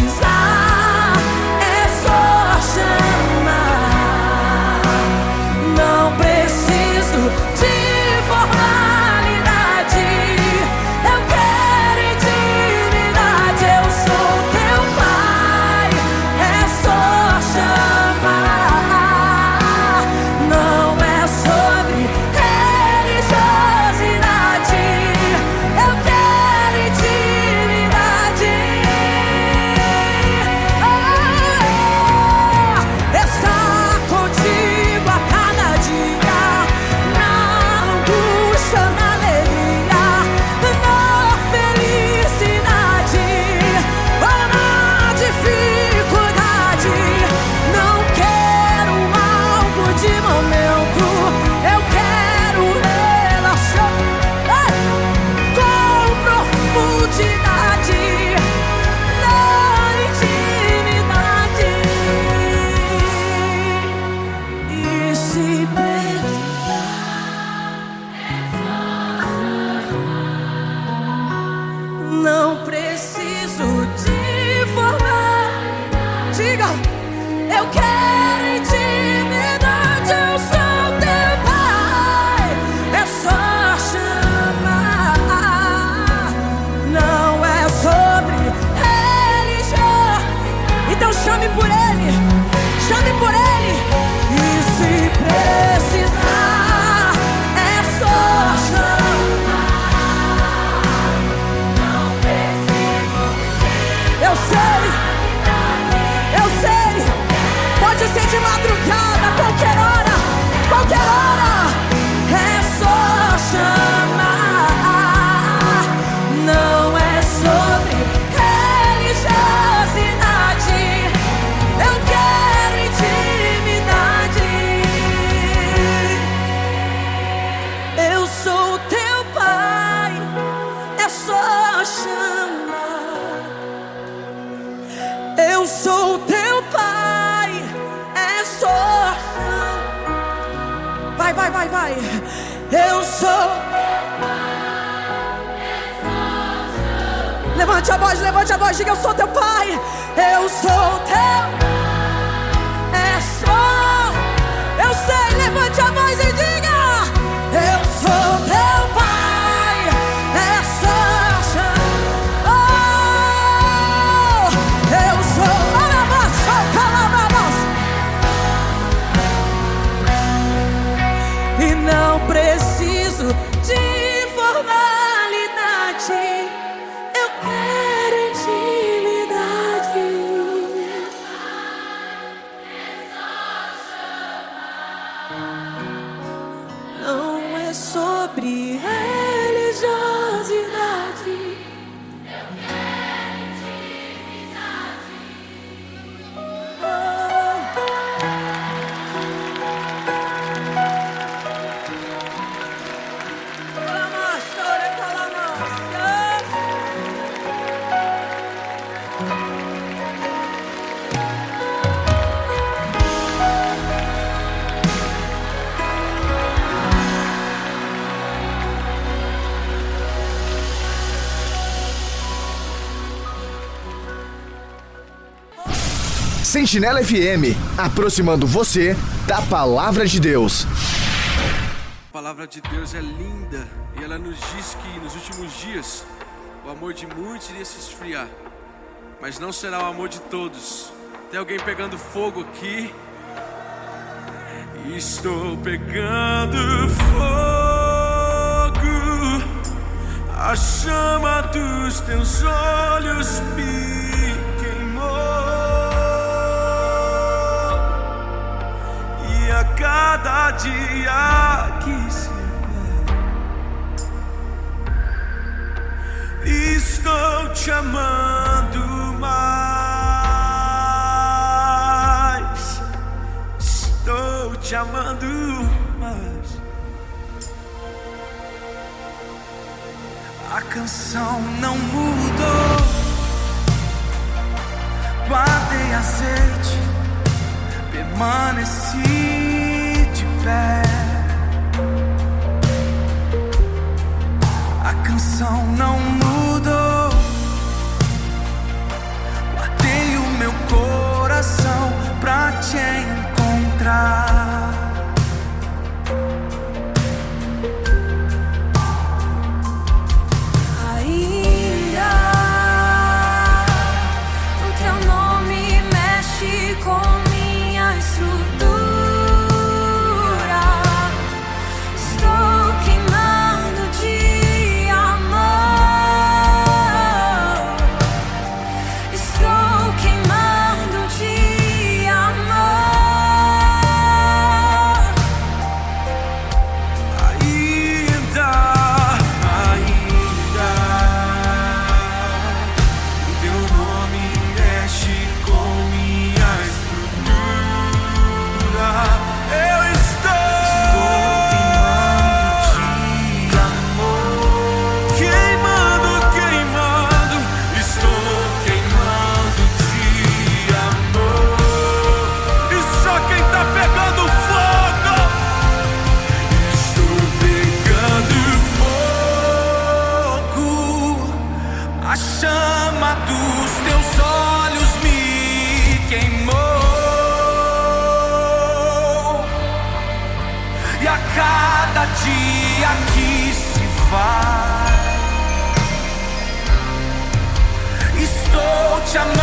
Sentinela FM, aproximando você da palavra de Deus. A palavra de Deus é linda e ela nos diz que nos últimos dias o amor de muitos iria se esfriar, mas não será o amor de todos. Tem alguém pegando fogo aqui? Estou pegando fogo, a chama dos teus olhos me. dia que se vai, estou te amando mais, estou te amando mais. A canção não mudou, guardei azeite, permaneci vai. Estou te amando.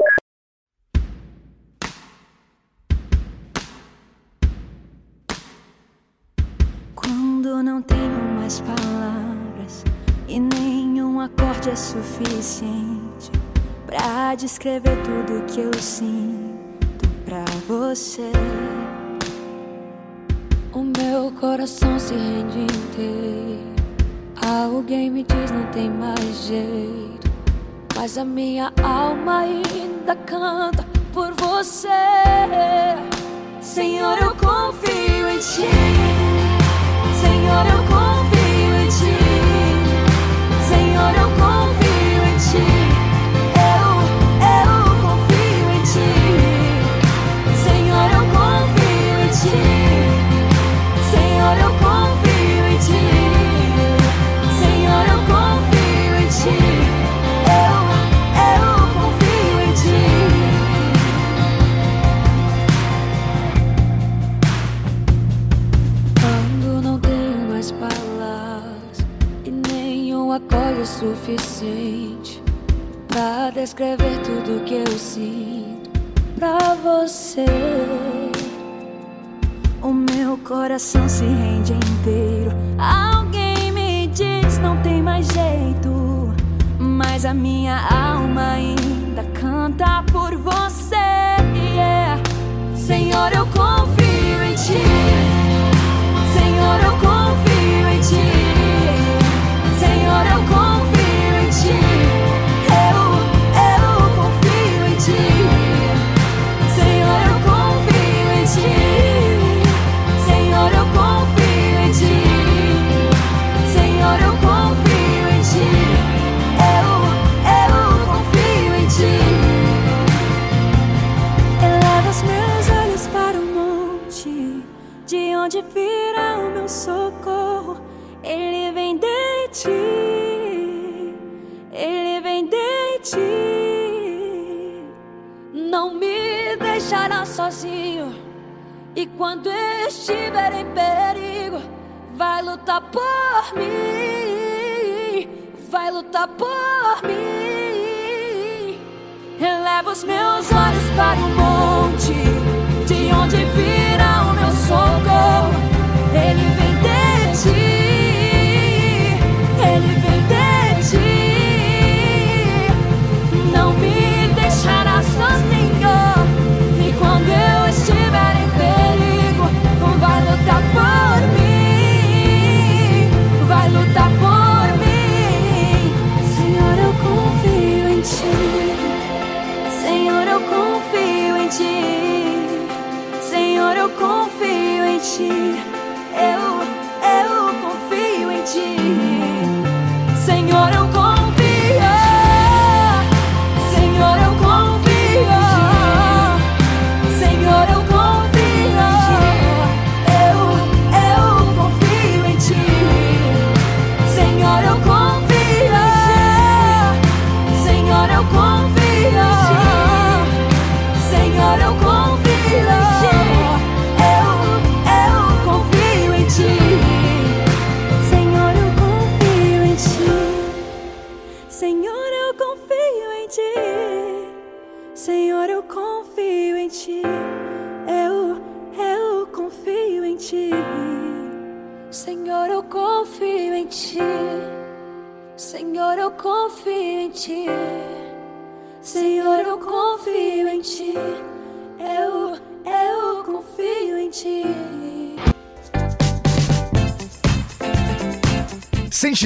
may indakad escrever tudo que eu sinto pra você. O meu coração se rende inteiro. Alguém me diz não tem mais jeito, mas a minha alma ainda canta por você. Yeah. Senhor, eu conto.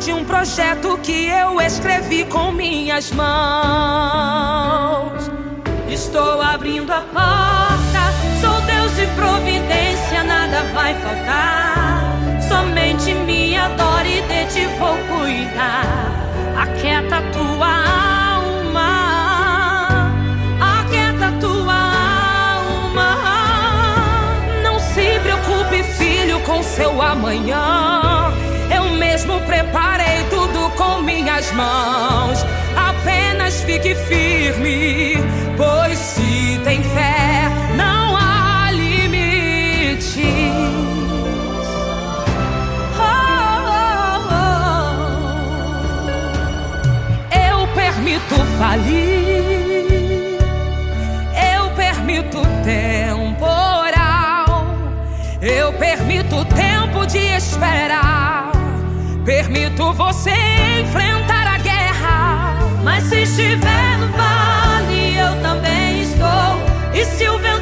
de um projeto que eu escrevi com minhas mãos. Estou abrindo a porta, sou Deus de providência, nada vai faltar. Somente me adore e de ti vou cuidar. Aquieta tua alma, aquieta tua alma. Não se preocupe, filho, com seu amanhã Eu mesmo preparo. As mãos. Apenas fique firme, pois se tem fé, não há limites. Oh, oh, oh. Eu permito falir, eu permito temporal, eu permito tempo de esperar permito você vale eu também estou. E se o vento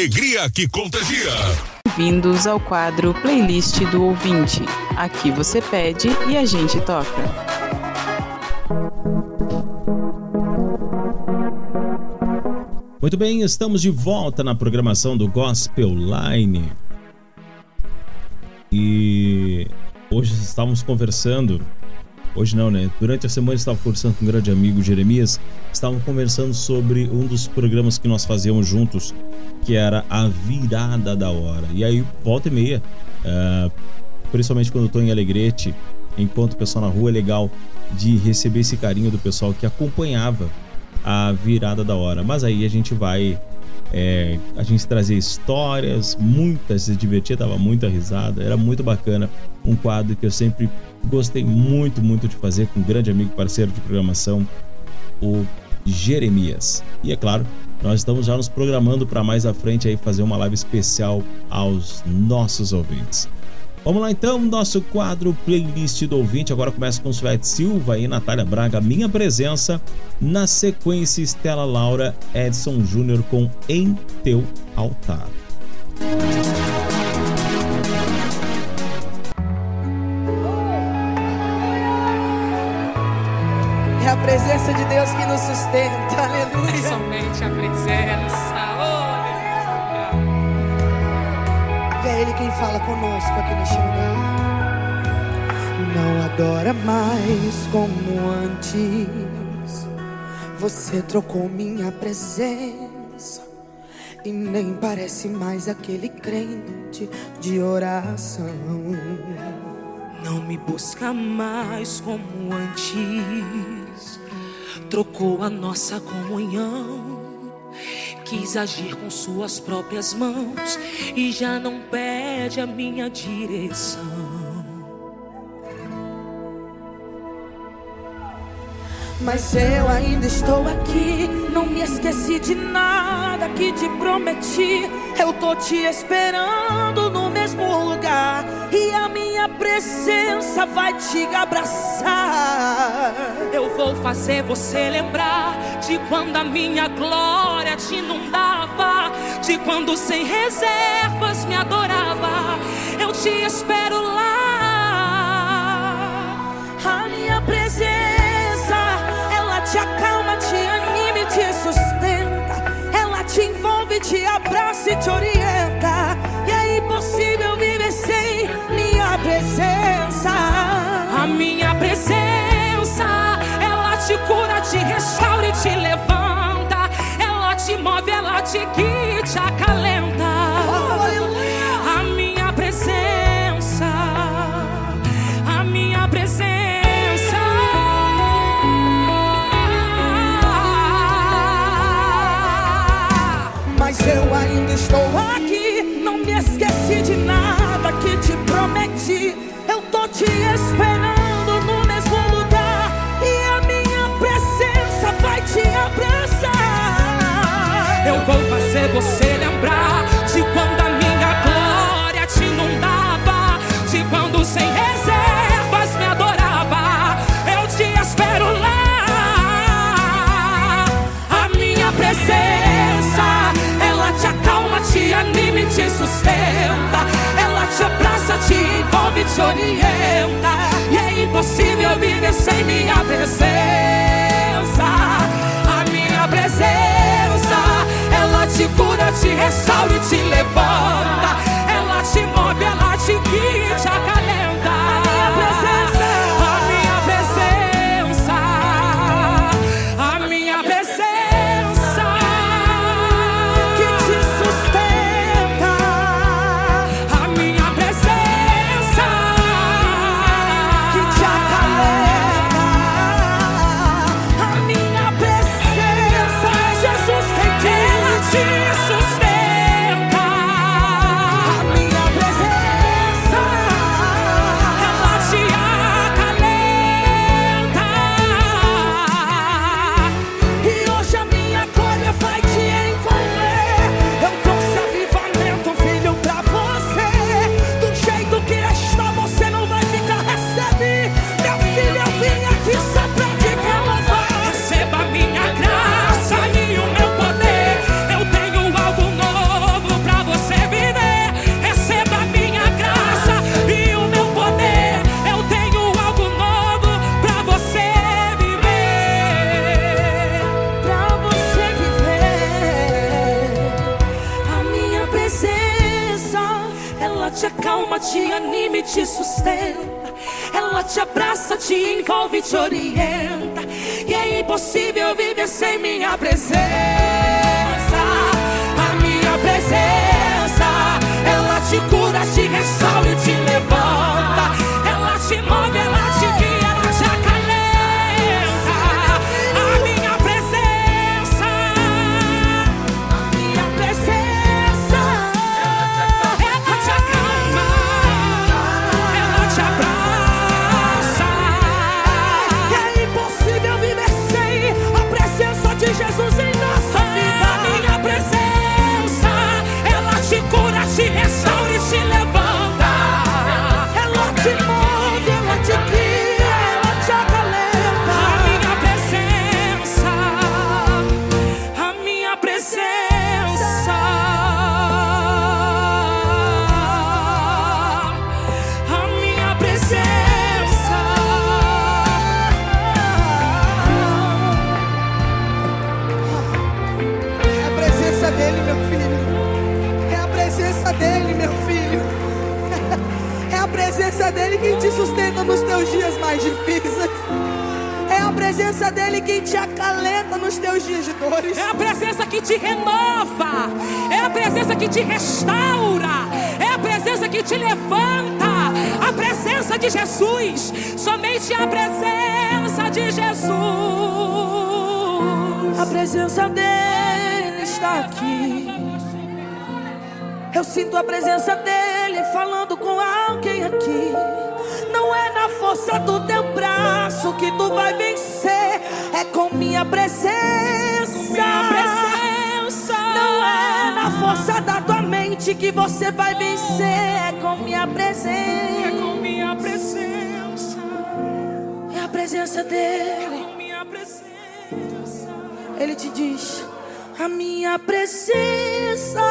alegria que contagia. Bem-vindos ao quadro Playlist do Ouvinte. Aqui você pede e a gente toca. Muito bem, estamos de volta na programação do Gospel Line. E hoje estávamos conversando. Hoje não, né? Durante a semana eu estava conversando com um grande amigo Jeremias. Estávamos conversando sobre um dos programas que nós fazíamos juntos, que era a virada da hora. E aí, volta e meia, ah, principalmente quando eu estou em Alegrete, enquanto o pessoal na rua, é legal de receber esse carinho do pessoal que acompanhava a virada da hora. Mas aí a gente vai. É, a gente trazia histórias, muitas se divertia, dava muita risada, era muito bacana. Um quadro que eu sempre gostei muito, muito de fazer com um grande amigo parceiro de programação, o Jeremias. E é claro, nós estamos já nos programando para mais à frente aí fazer uma live especial aos nossos ouvintes. Vamos lá então, nosso quadro Playlist do Ouvinte. Agora começa com Suete Silva e Natália Braga, Minha Presença. Na sequência, Estela Laura, Edson Júnior com Em Teu Altar. É a presença de Deus que nos sustenta. Aleluia. É somente a presença. Ele quem fala conosco aqui neste lugar. Não adora mais como antes. Você trocou minha presença. E nem parece mais aquele crente de oração. Não me busca mais como antes. Trocou a nossa comunhão. Quis agir com suas próprias mãos e já não pede a minha direção. Mas eu ainda estou aqui, não me esqueci de nada que te prometi. Eu tô te esperando no mesmo lugar e a minha presença vai te abraçar. Eu vou fazer você lembrar de quando a minha glória te inundava, de quando sem reservas me adorava. Eu te espero lá. A minha presença, ela te acalma, te anima e te sustenta. Ela te envolve, te abraça e te orienta. A você lembrar de quando a minha glória te inundava, de quando sem reservas me adorava. Eu te espero lá. A minha presença, ela te acalma, te anima e te sustenta. Ela te abraça, te envolve, te orienta. E é impossível viver sem minha presença. Te restaura e te levanta. Te sustenta. Ela te abraça, te envolve te orienta. E é impossível viver sem minha presença. A minha presença, ela te cura, te restaura e te levanta. Sustenta nos teus dias mais difíceis. É a presença dele que te acalenta nos teus dias de dores. É a presença que te renova. É a presença que te restaura. É a presença que te levanta. A presença de Jesus. Somente a presença de Jesus. A presença dele está aqui. Eu sinto a presença dele falando com alguém aqui. Força do teu braço que tu vai vencer, é com minha presença. minha presença. Não é na força da tua mente que você vai vencer, é com minha presença. É com minha presença. É a presença dele. É com minha presença. Ele te diz: A minha presença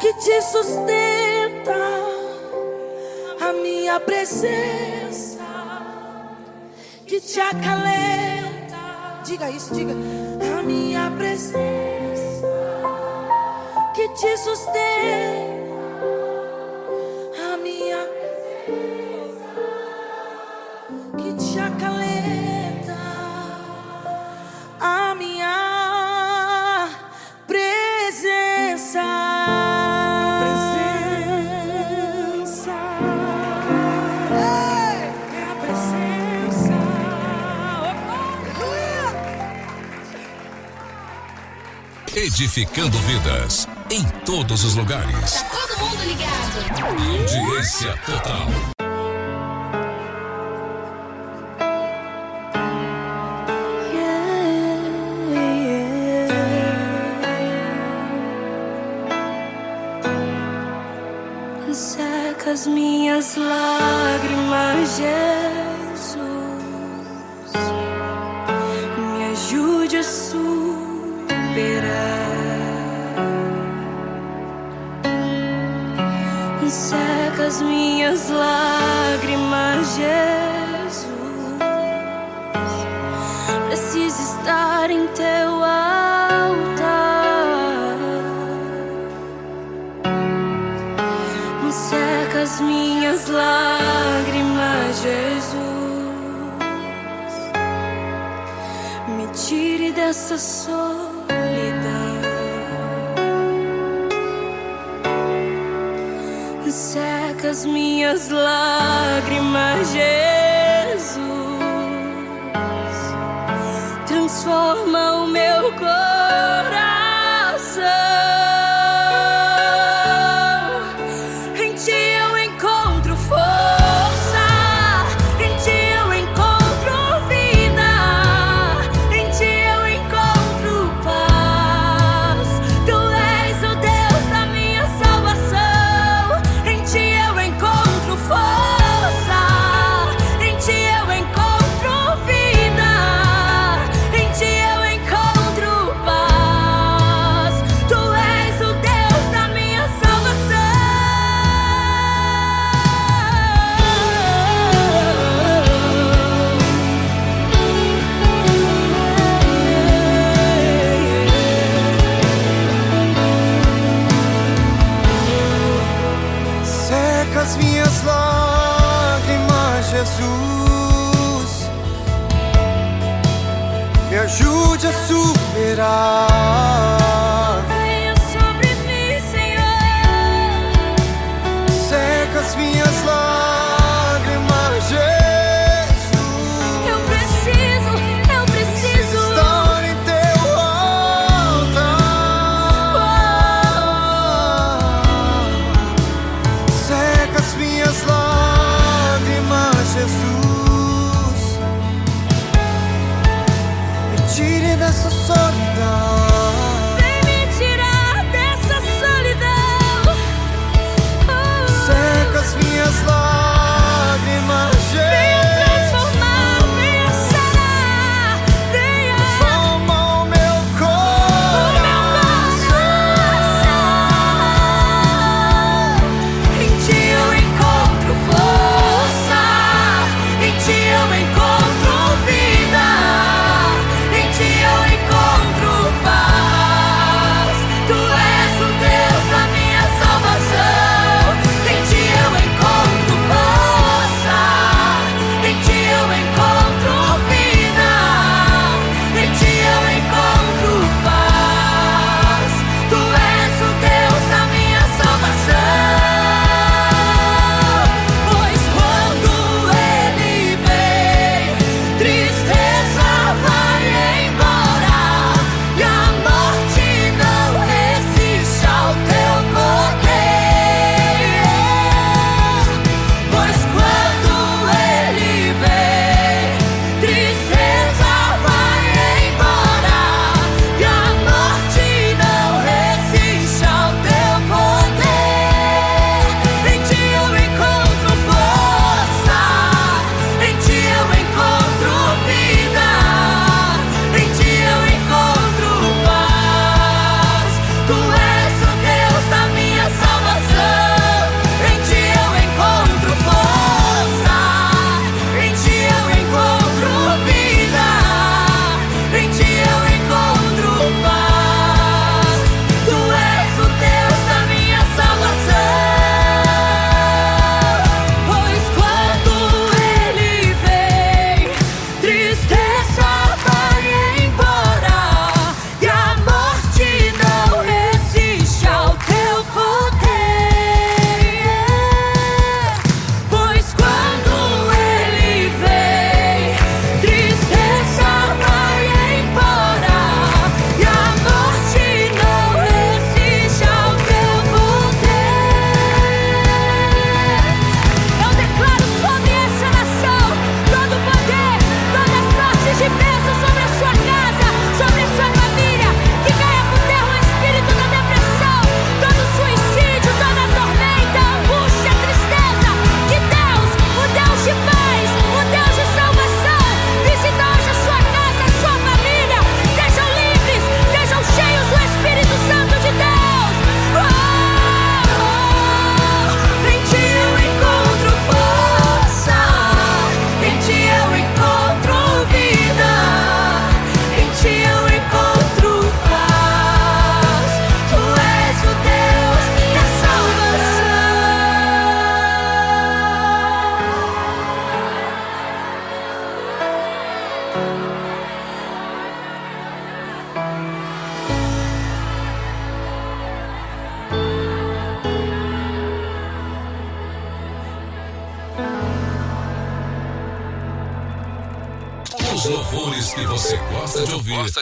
que te sustenta, a minha presença que te acalenta. Diga isso, diga. A minha presença que te sustenta, a minha que te acalenta a minha Edificando vidas em todos os lugares. Todo mundo ligado. Audiência total. Seca as minhas lágrimas, Jesus. As minhas lágrimas, Jesus. Preciso estar em teu altar. Seca as minhas lágrimas, Jesus. Me tire dessa solidão. Seca as minhas lágrimas, Jesus. Transforma o meu coração.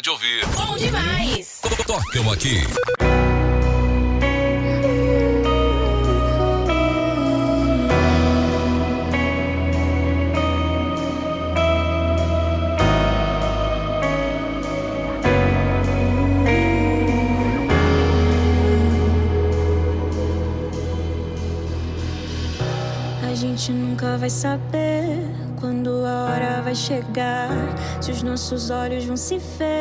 de ouvir. Bom demais! Tocam aqui. A gente nunca vai saber quando a hora vai chegar, se os nossos olhos vão se ver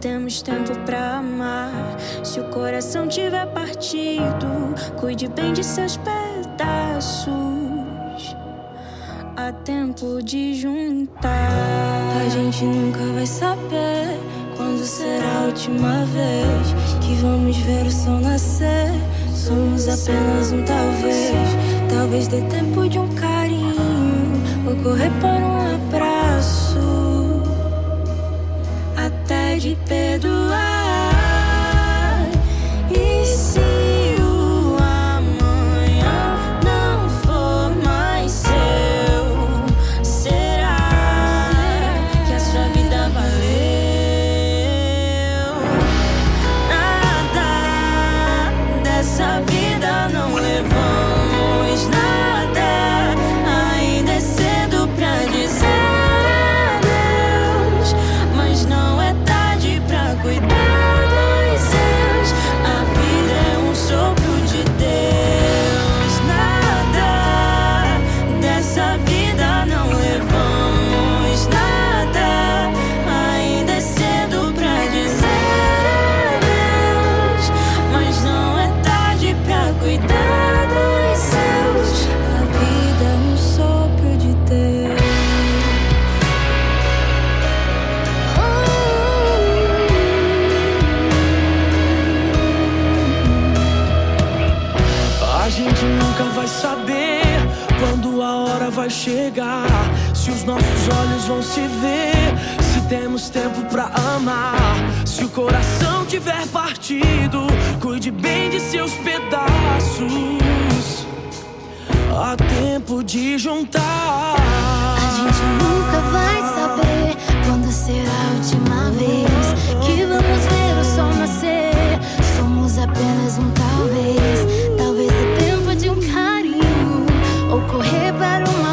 temos tempo pra amar. Se o coração tiver partido, cuide bem de seus pedaços. Há tempo de juntar. A gente nunca vai saber quando será a última vez que vamos ver o sol nascer. Somos apenas um talvez. Talvez dê tempo de um carinho ocorrer. nossos olhos vão se ver. Se temos tempo para amar, se o coração tiver partido, cuide bem de seus pedaços. Há tempo de juntar. A gente nunca vai saber quando será a última vez que vamos ver o sol nascer. Somos apenas um talvez. Talvez é tempo de um carinho ou correr para uma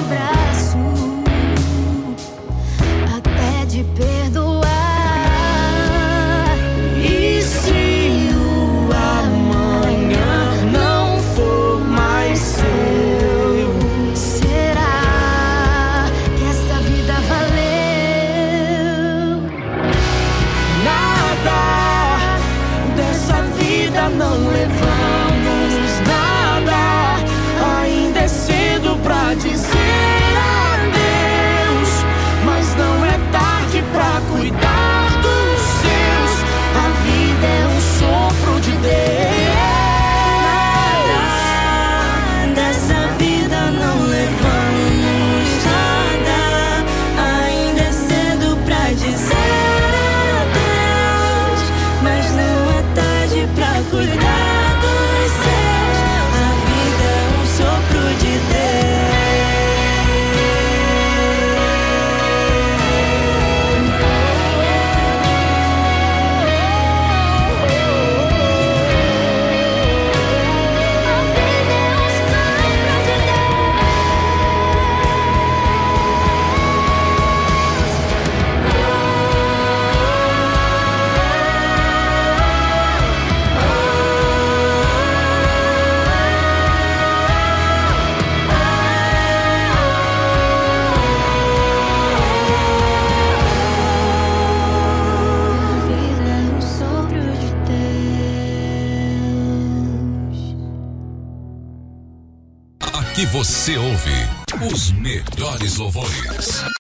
Você ouve os melhores louvores.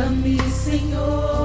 Ajuda-me, Senhor.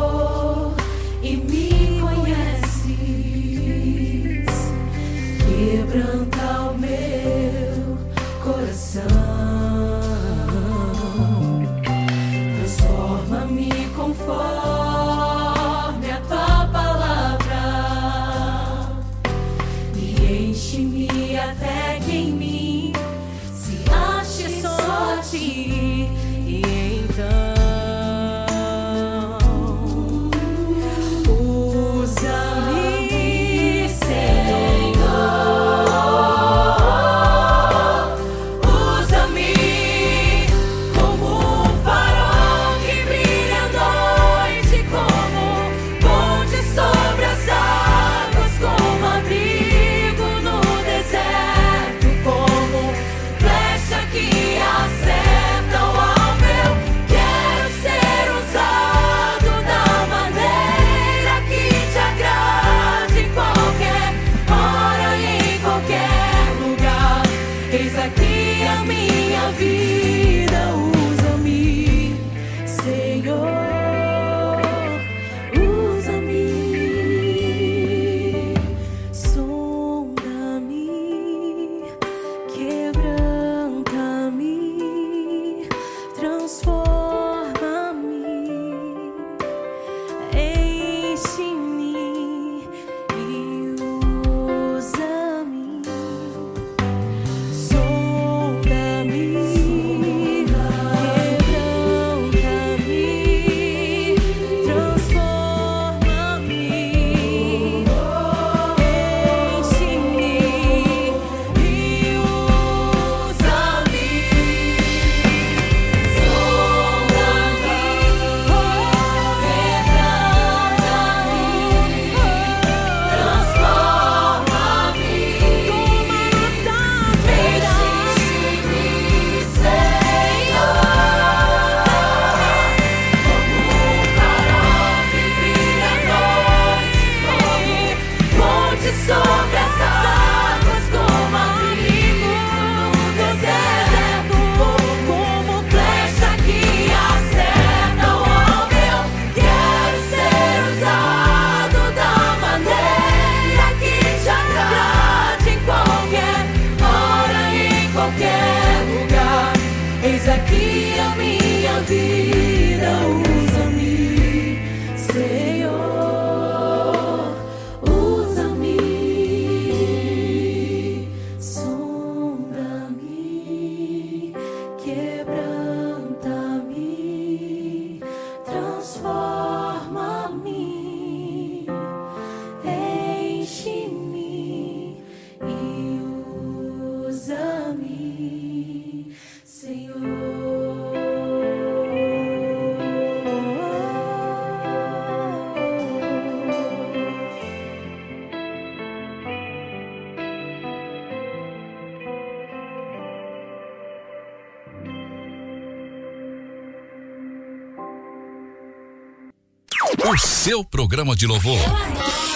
seu programa de louvor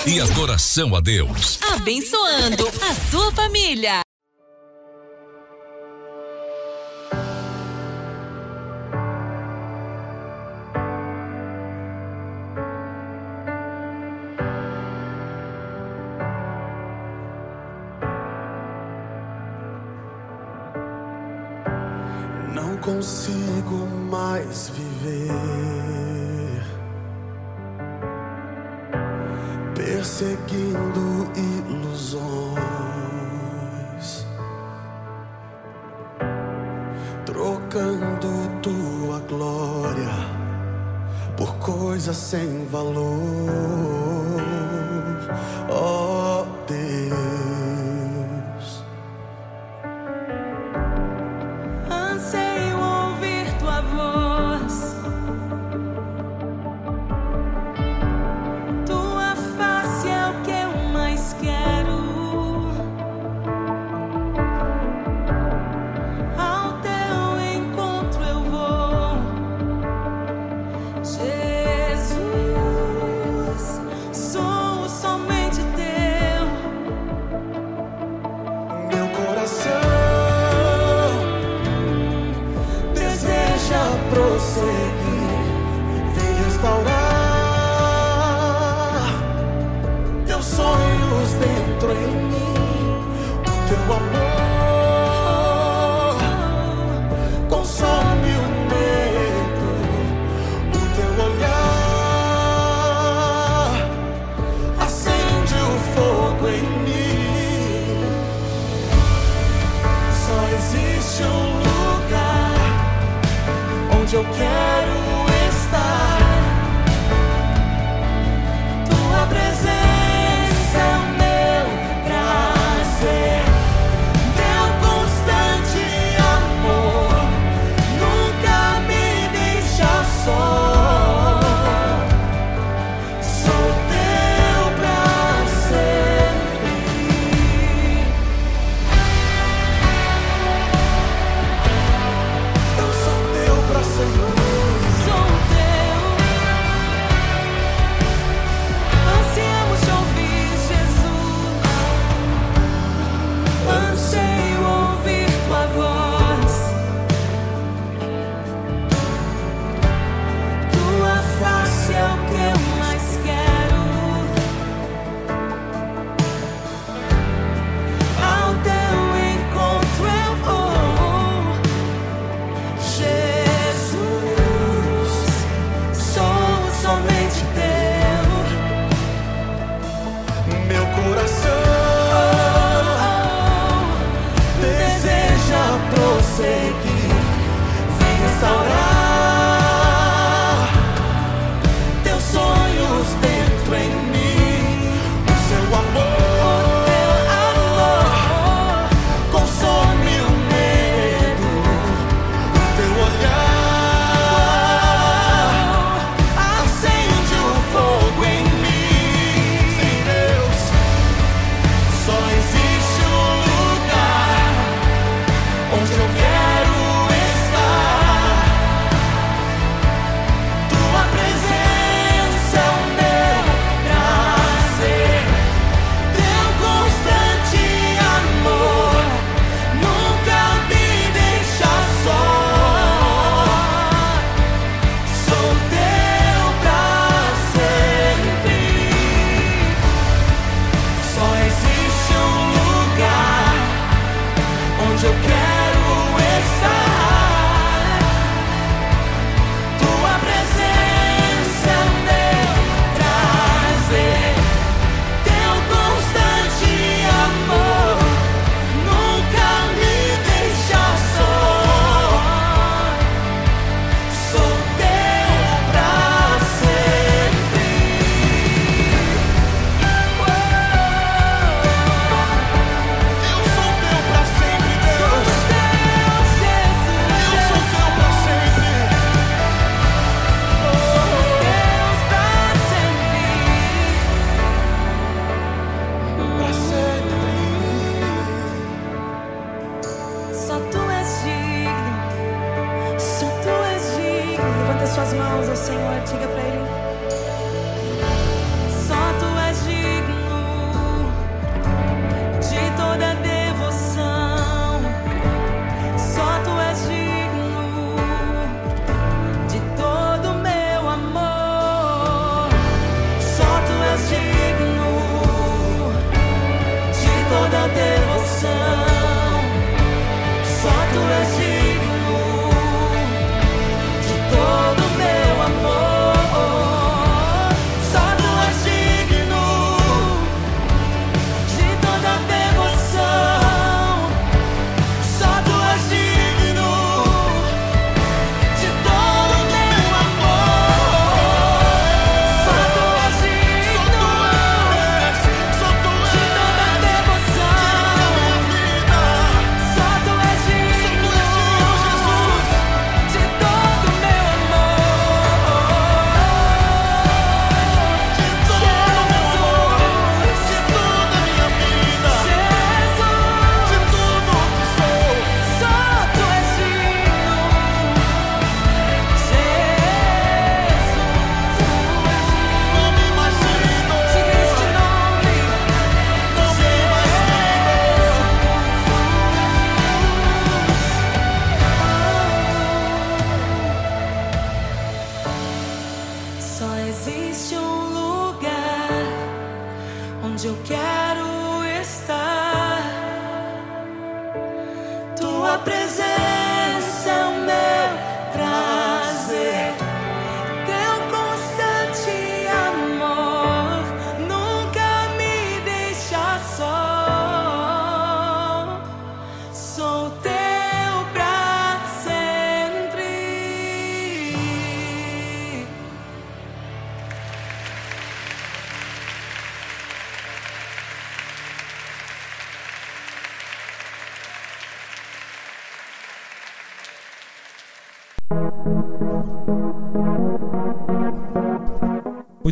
e adoração a Deus. Abençoando a sua família.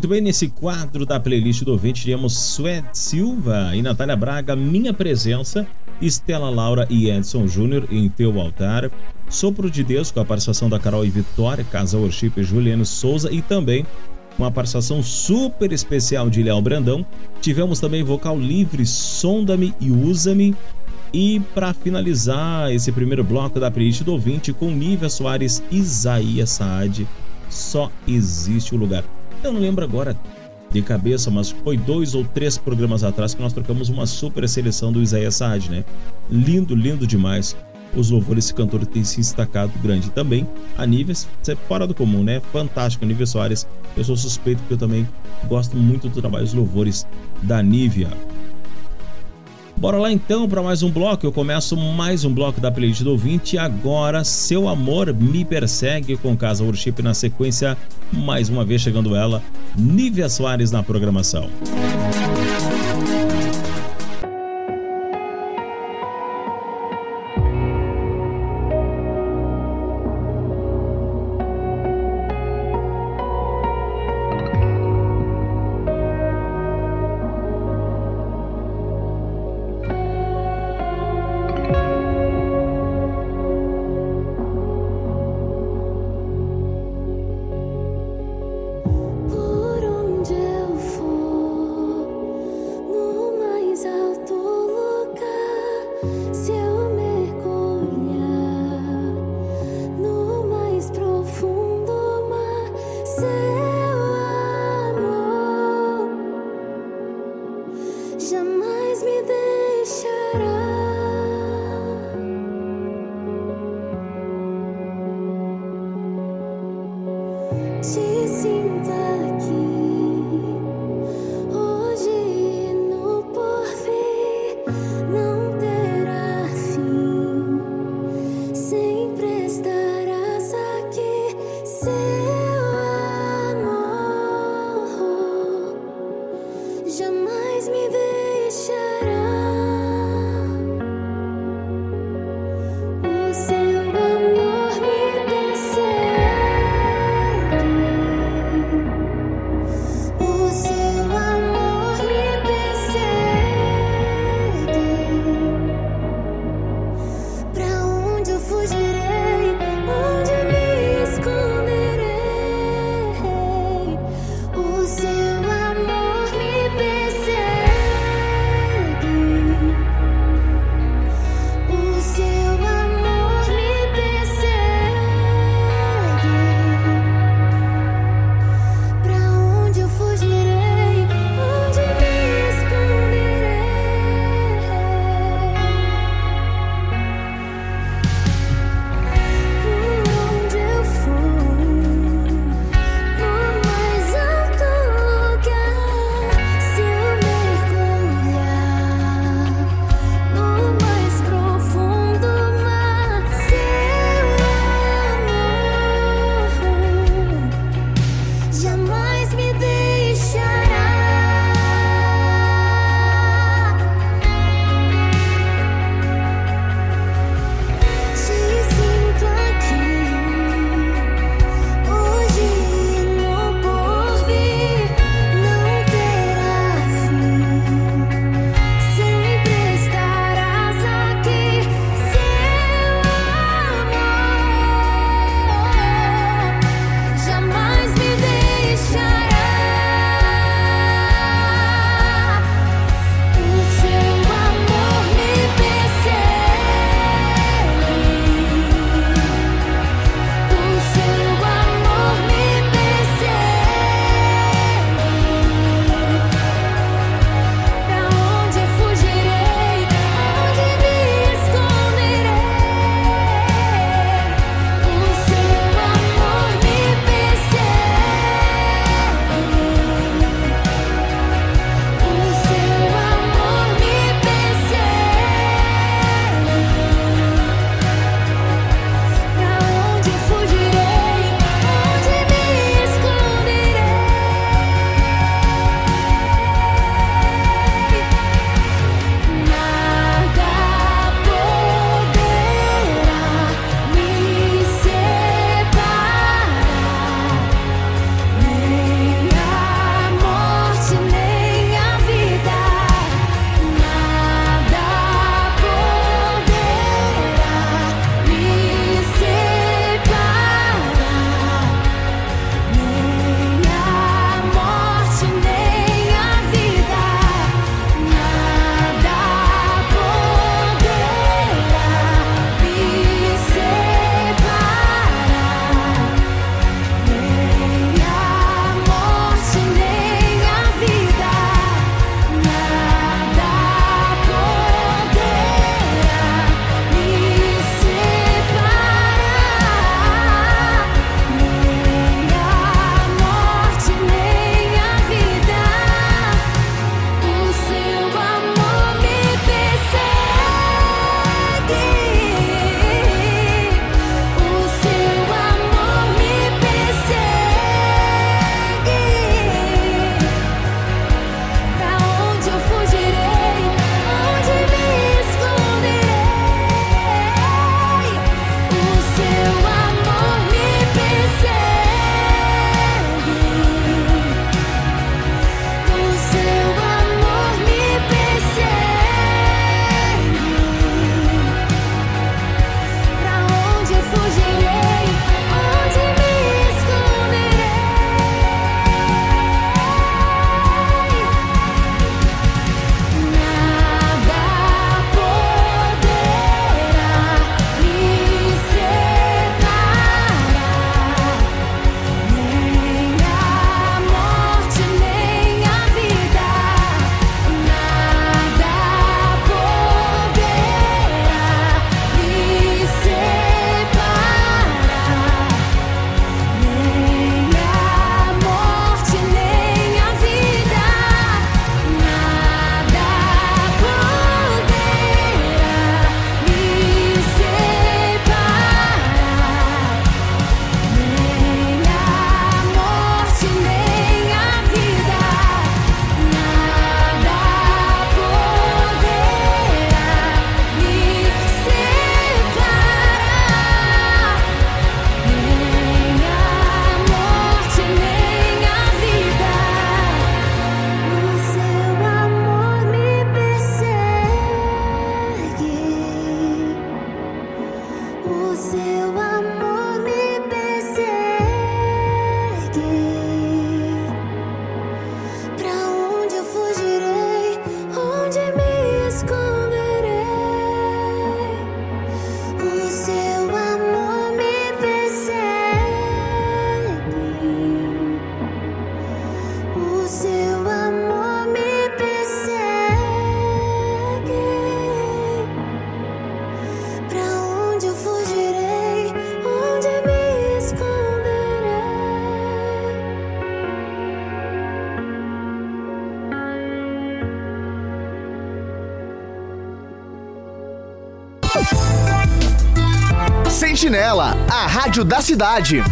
Muito bem, nesse quadro da playlist do ouvinte, tivemos Suede Silva e Natália Braga, Minha Presença, Estela Laura e Edson Júnior em Teu Altar, Sopro de Deus com a participação da Carol e Vitória, Casal Worship e Juliano Souza e também uma participação super especial de Léo Brandão. Tivemos também vocal livre Sonda-me e Usa-me. E para finalizar esse primeiro bloco da playlist do ouvinte com Nívia Soares e Isaías Saad, só existe o lugar. Eu não lembro agora de cabeça, mas foi dois ou três programas atrás que nós trocamos uma super seleção do Isaías Saad, né? Lindo, lindo demais. Os louvores desse cantor tem se destacado grande também. A Níveis, é fora do comum, né? Fantástico, Nívia Soares. Eu sou suspeito porque eu também gosto muito do trabalho dos louvores da Nívia. Bora lá então para mais um bloco. Eu começo mais um bloco da playlist do ouvinte. Agora, Seu Amor Me Persegue com Casa Worship na sequência. Mais uma vez chegando ela, Nívia Soares na programação. Rádio da cidade.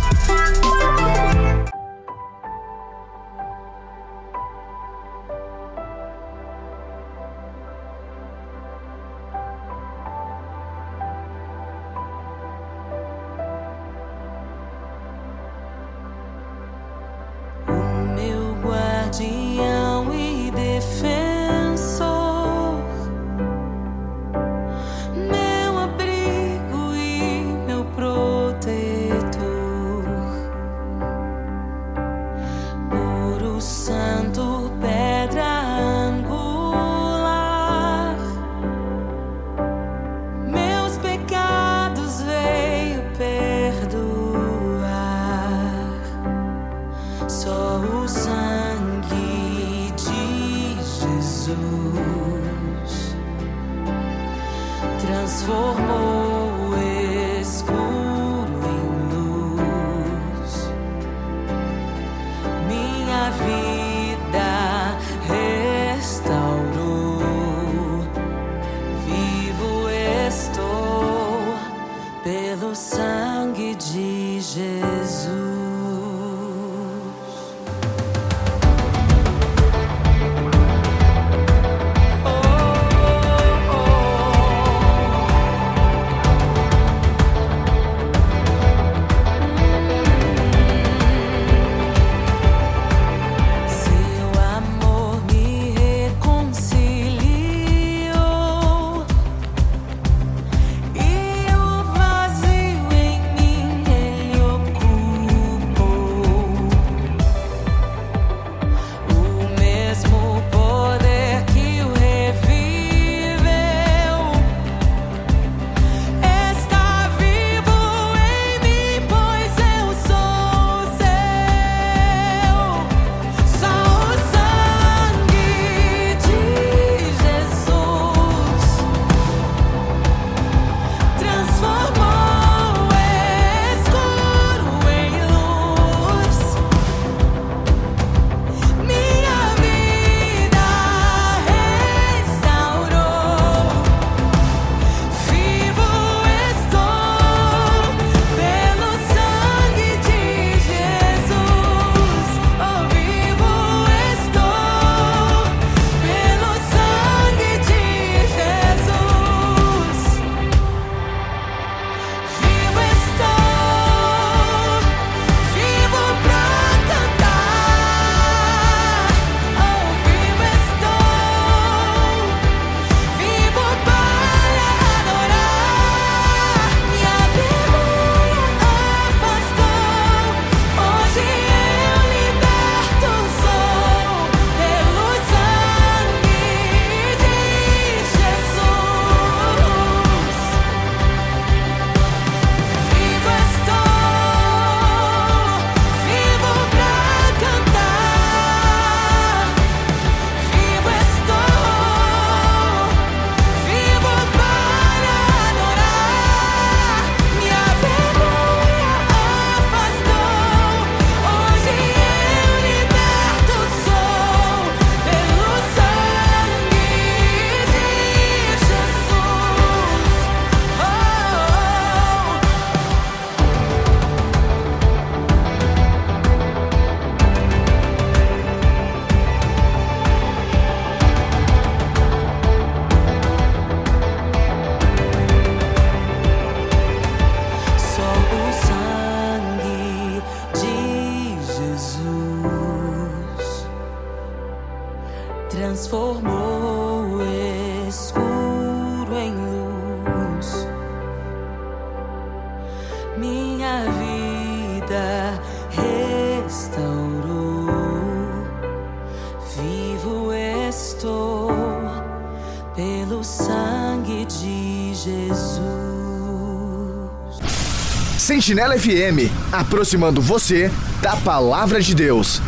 Sentinela FM, aproximando você da palavra de Deus.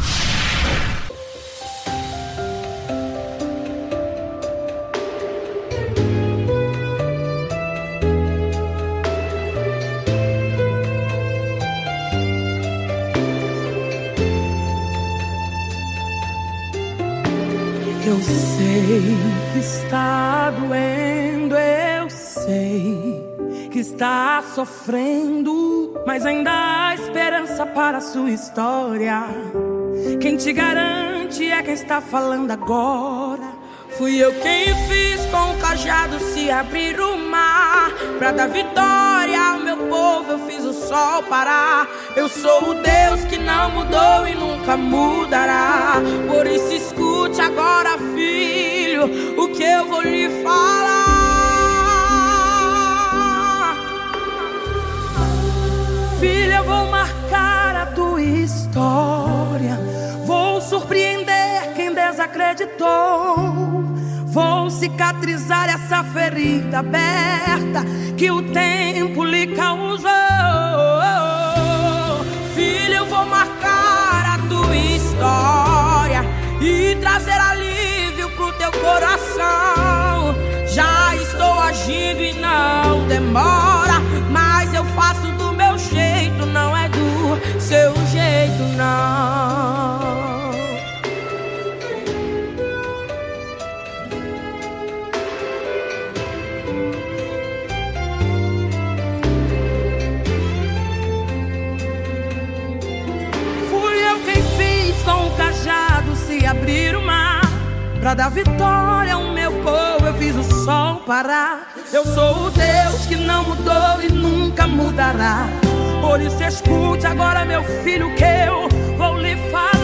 Eu sei que está doendo, eu sei que está sofrendo, mas ainda há esperança para a sua história. Quem te garante é quem está falando agora. Fui eu quem fiz com o cajado se abrir o mar Pra dar vitória ao meu povo eu fiz o sol parar Eu sou o Deus que não mudou e nunca mudará Por isso escute agora filho o que eu vou lhe falar Filha eu vou marcar a tua história Vou surpreender quem desacreditou Vou cicatrizar essa ferida aberta que o tempo lhe causou. Filho, eu vou marcar a tua história e trazer alívio pro teu coração. Já estou agindo e não demora, Dar vitória ao meu povo, eu fiz o sol parar. Eu sou o Deus que não mudou e nunca mudará. Por isso escute agora, meu filho, que eu vou lhe falar.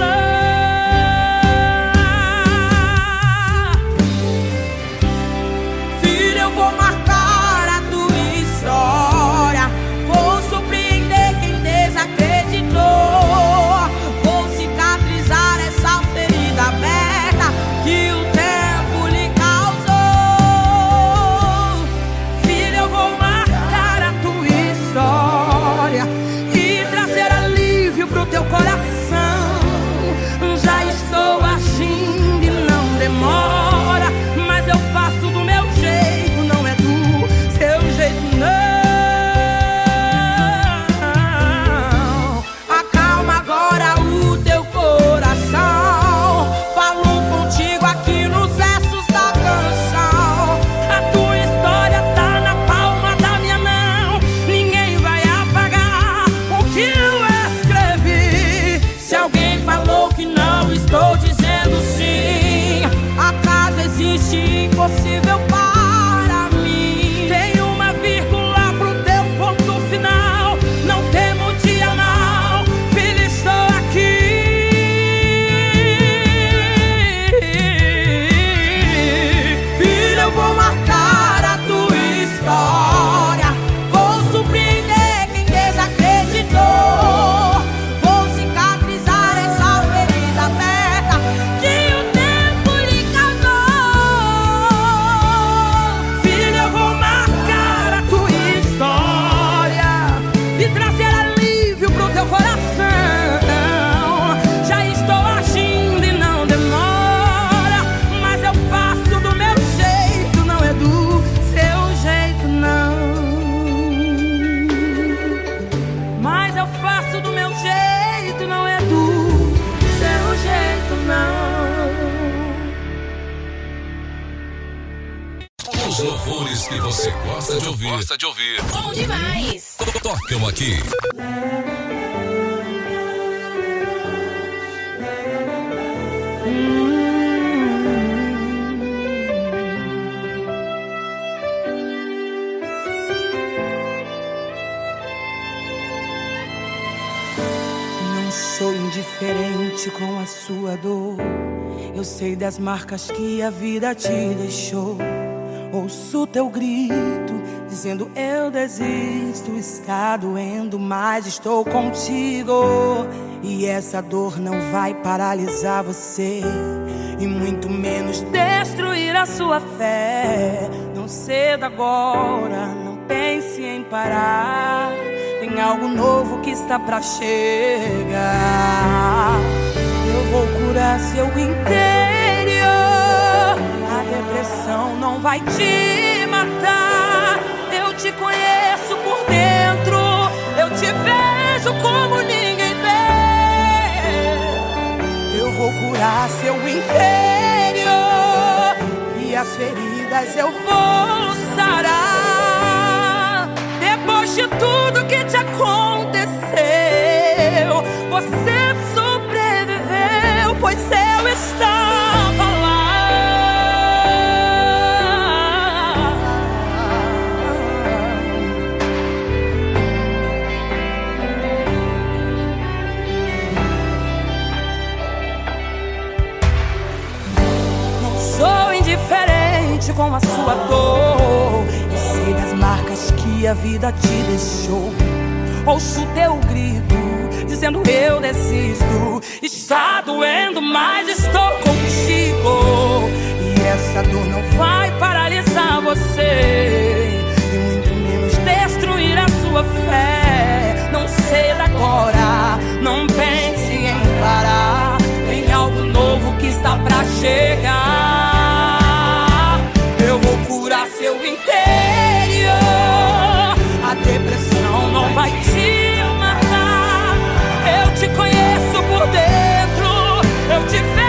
Gosta de ouvir. Bom demais. Tocam aqui. Não sou indiferente com a sua dor. Eu sei das marcas que a vida te deixou. Ouço teu grito dizendo eu desisto, está doendo, mas estou contigo. E essa dor não vai paralisar você, e muito menos destruir a sua fé. Não ceda agora, não pense em parar. Tem algo novo que está pra chegar. Eu vou curar seu interior. Depressão não vai te matar. Eu te conheço por dentro. Eu te vejo como ninguém vê. Eu vou curar seu interior. E as feridas eu vou sarar. Depois de tudo que te aconteceu, você sobreviveu, pois eu com a sua dor. Eu sei das marcas que a vida te deixou. Ouço teu grito, dizendo eu desisto. Está doendo, mas estou contigo. E essa dor não vai paralisar você. E muito menos destruir a sua fé. Não ceda agora, não pense em parar. Tem algo novo que está pra chegar. Vai te matar. Eu te conheço por dentro. Eu te vejo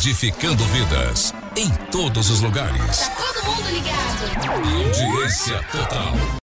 Edificando vidas em todos os lugares. Todo mundo ligado. Audiência total.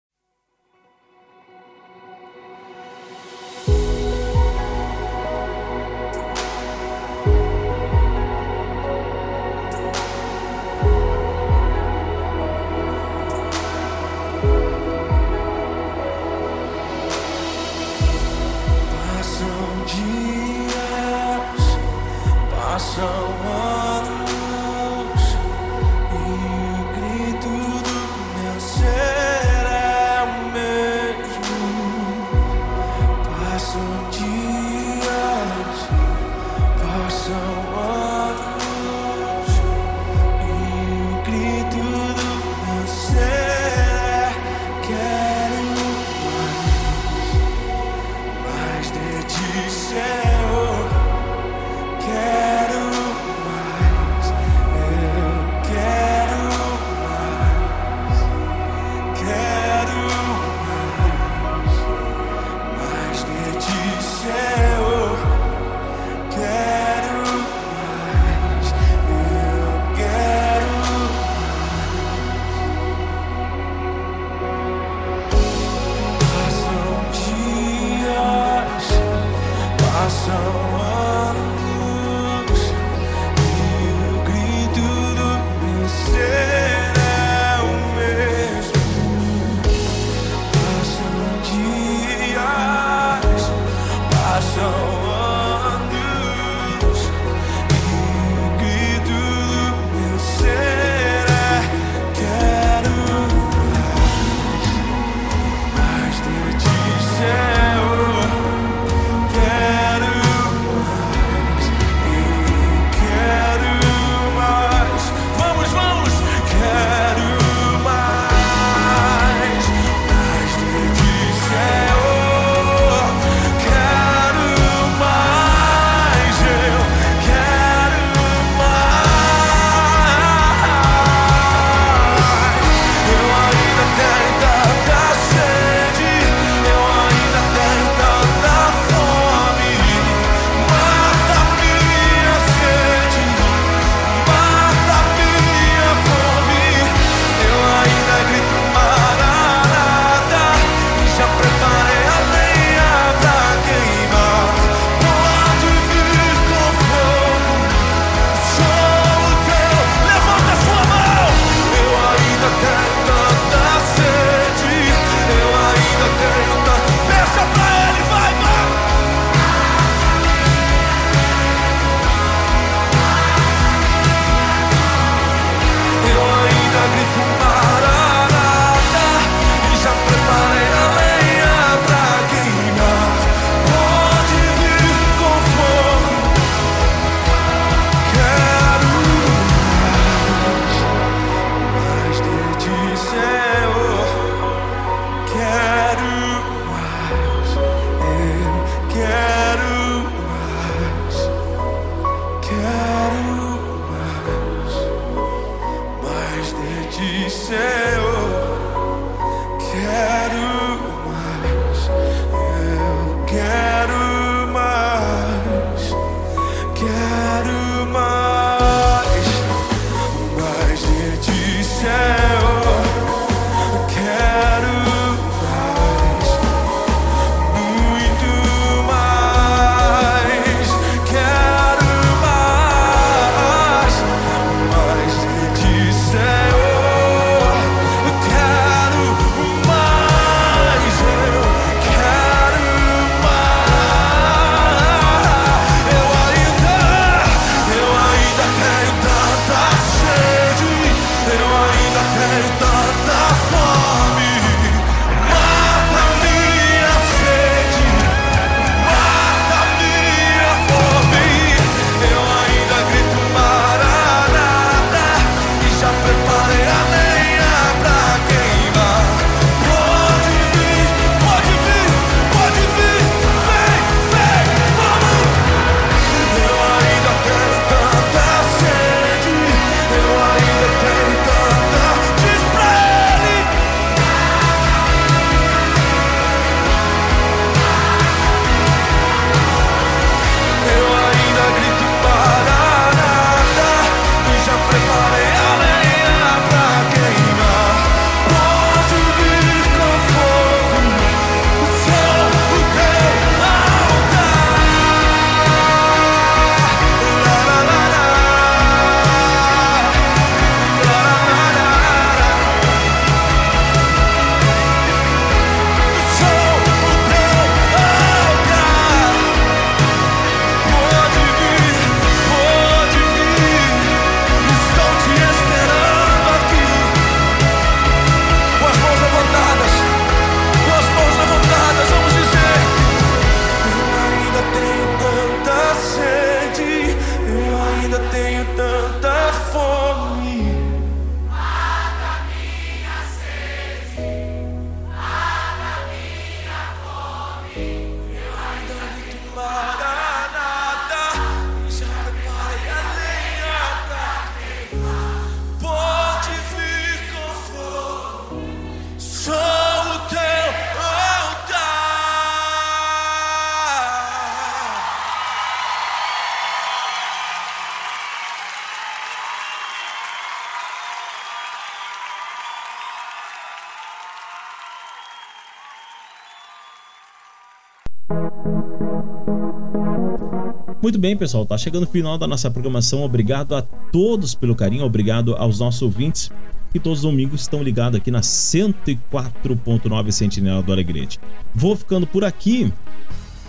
Bem, pessoal, tá chegando o final da nossa programação. Obrigado a todos pelo carinho, obrigado aos nossos ouvintes que todos os domingos estão ligados aqui na 104.9 Sentinela do Alegrete. Vou ficando por aqui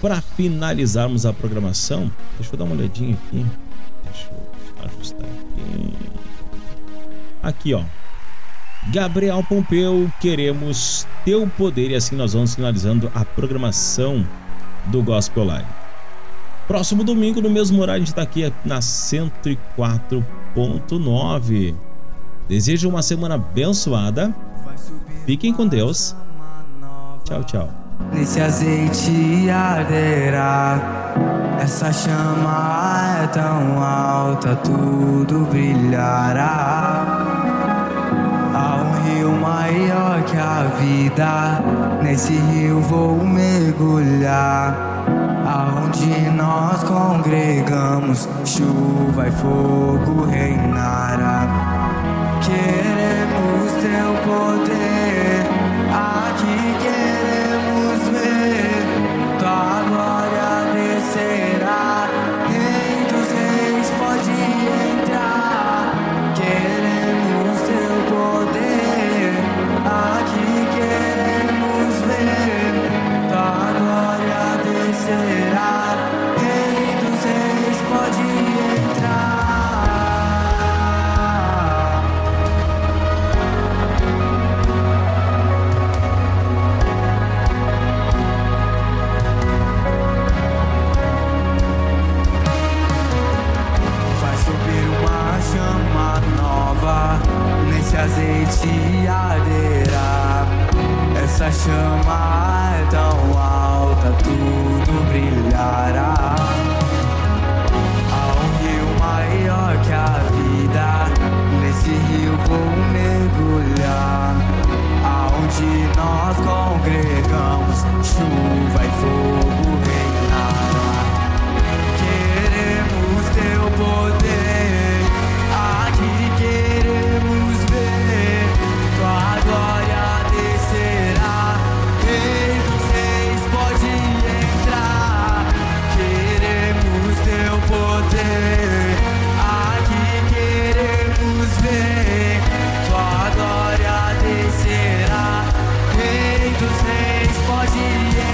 para finalizarmos a programação. Deixa eu dar uma olhadinha aqui. Deixa eu ajustar aqui. Aqui, ó. Gabriel Pompeu, queremos teu poder e assim nós vamos finalizando a programação do Gospel Live. Próximo domingo, no mesmo horário, a gente está aqui na 104.9. Desejo uma semana abençoada. Fiquem com Deus. Tchau, tchau. Nesse azeite arderá. Essa chama é tão alta, tudo brilhará. Há um rio maior que a vida. Nesse rio vou mergulhar. Aonde nós congregamos, chuva e fogo reinará. Queremos teu poder, aqui queremos azeite arderá. Essa chama é tão alta, tudo brilhará. Há um rio maior que a vida, nesse rio vou mergulhar. Aonde nós congregamos, chuva e fogo reinará. Queremos teu poder. dos reis pode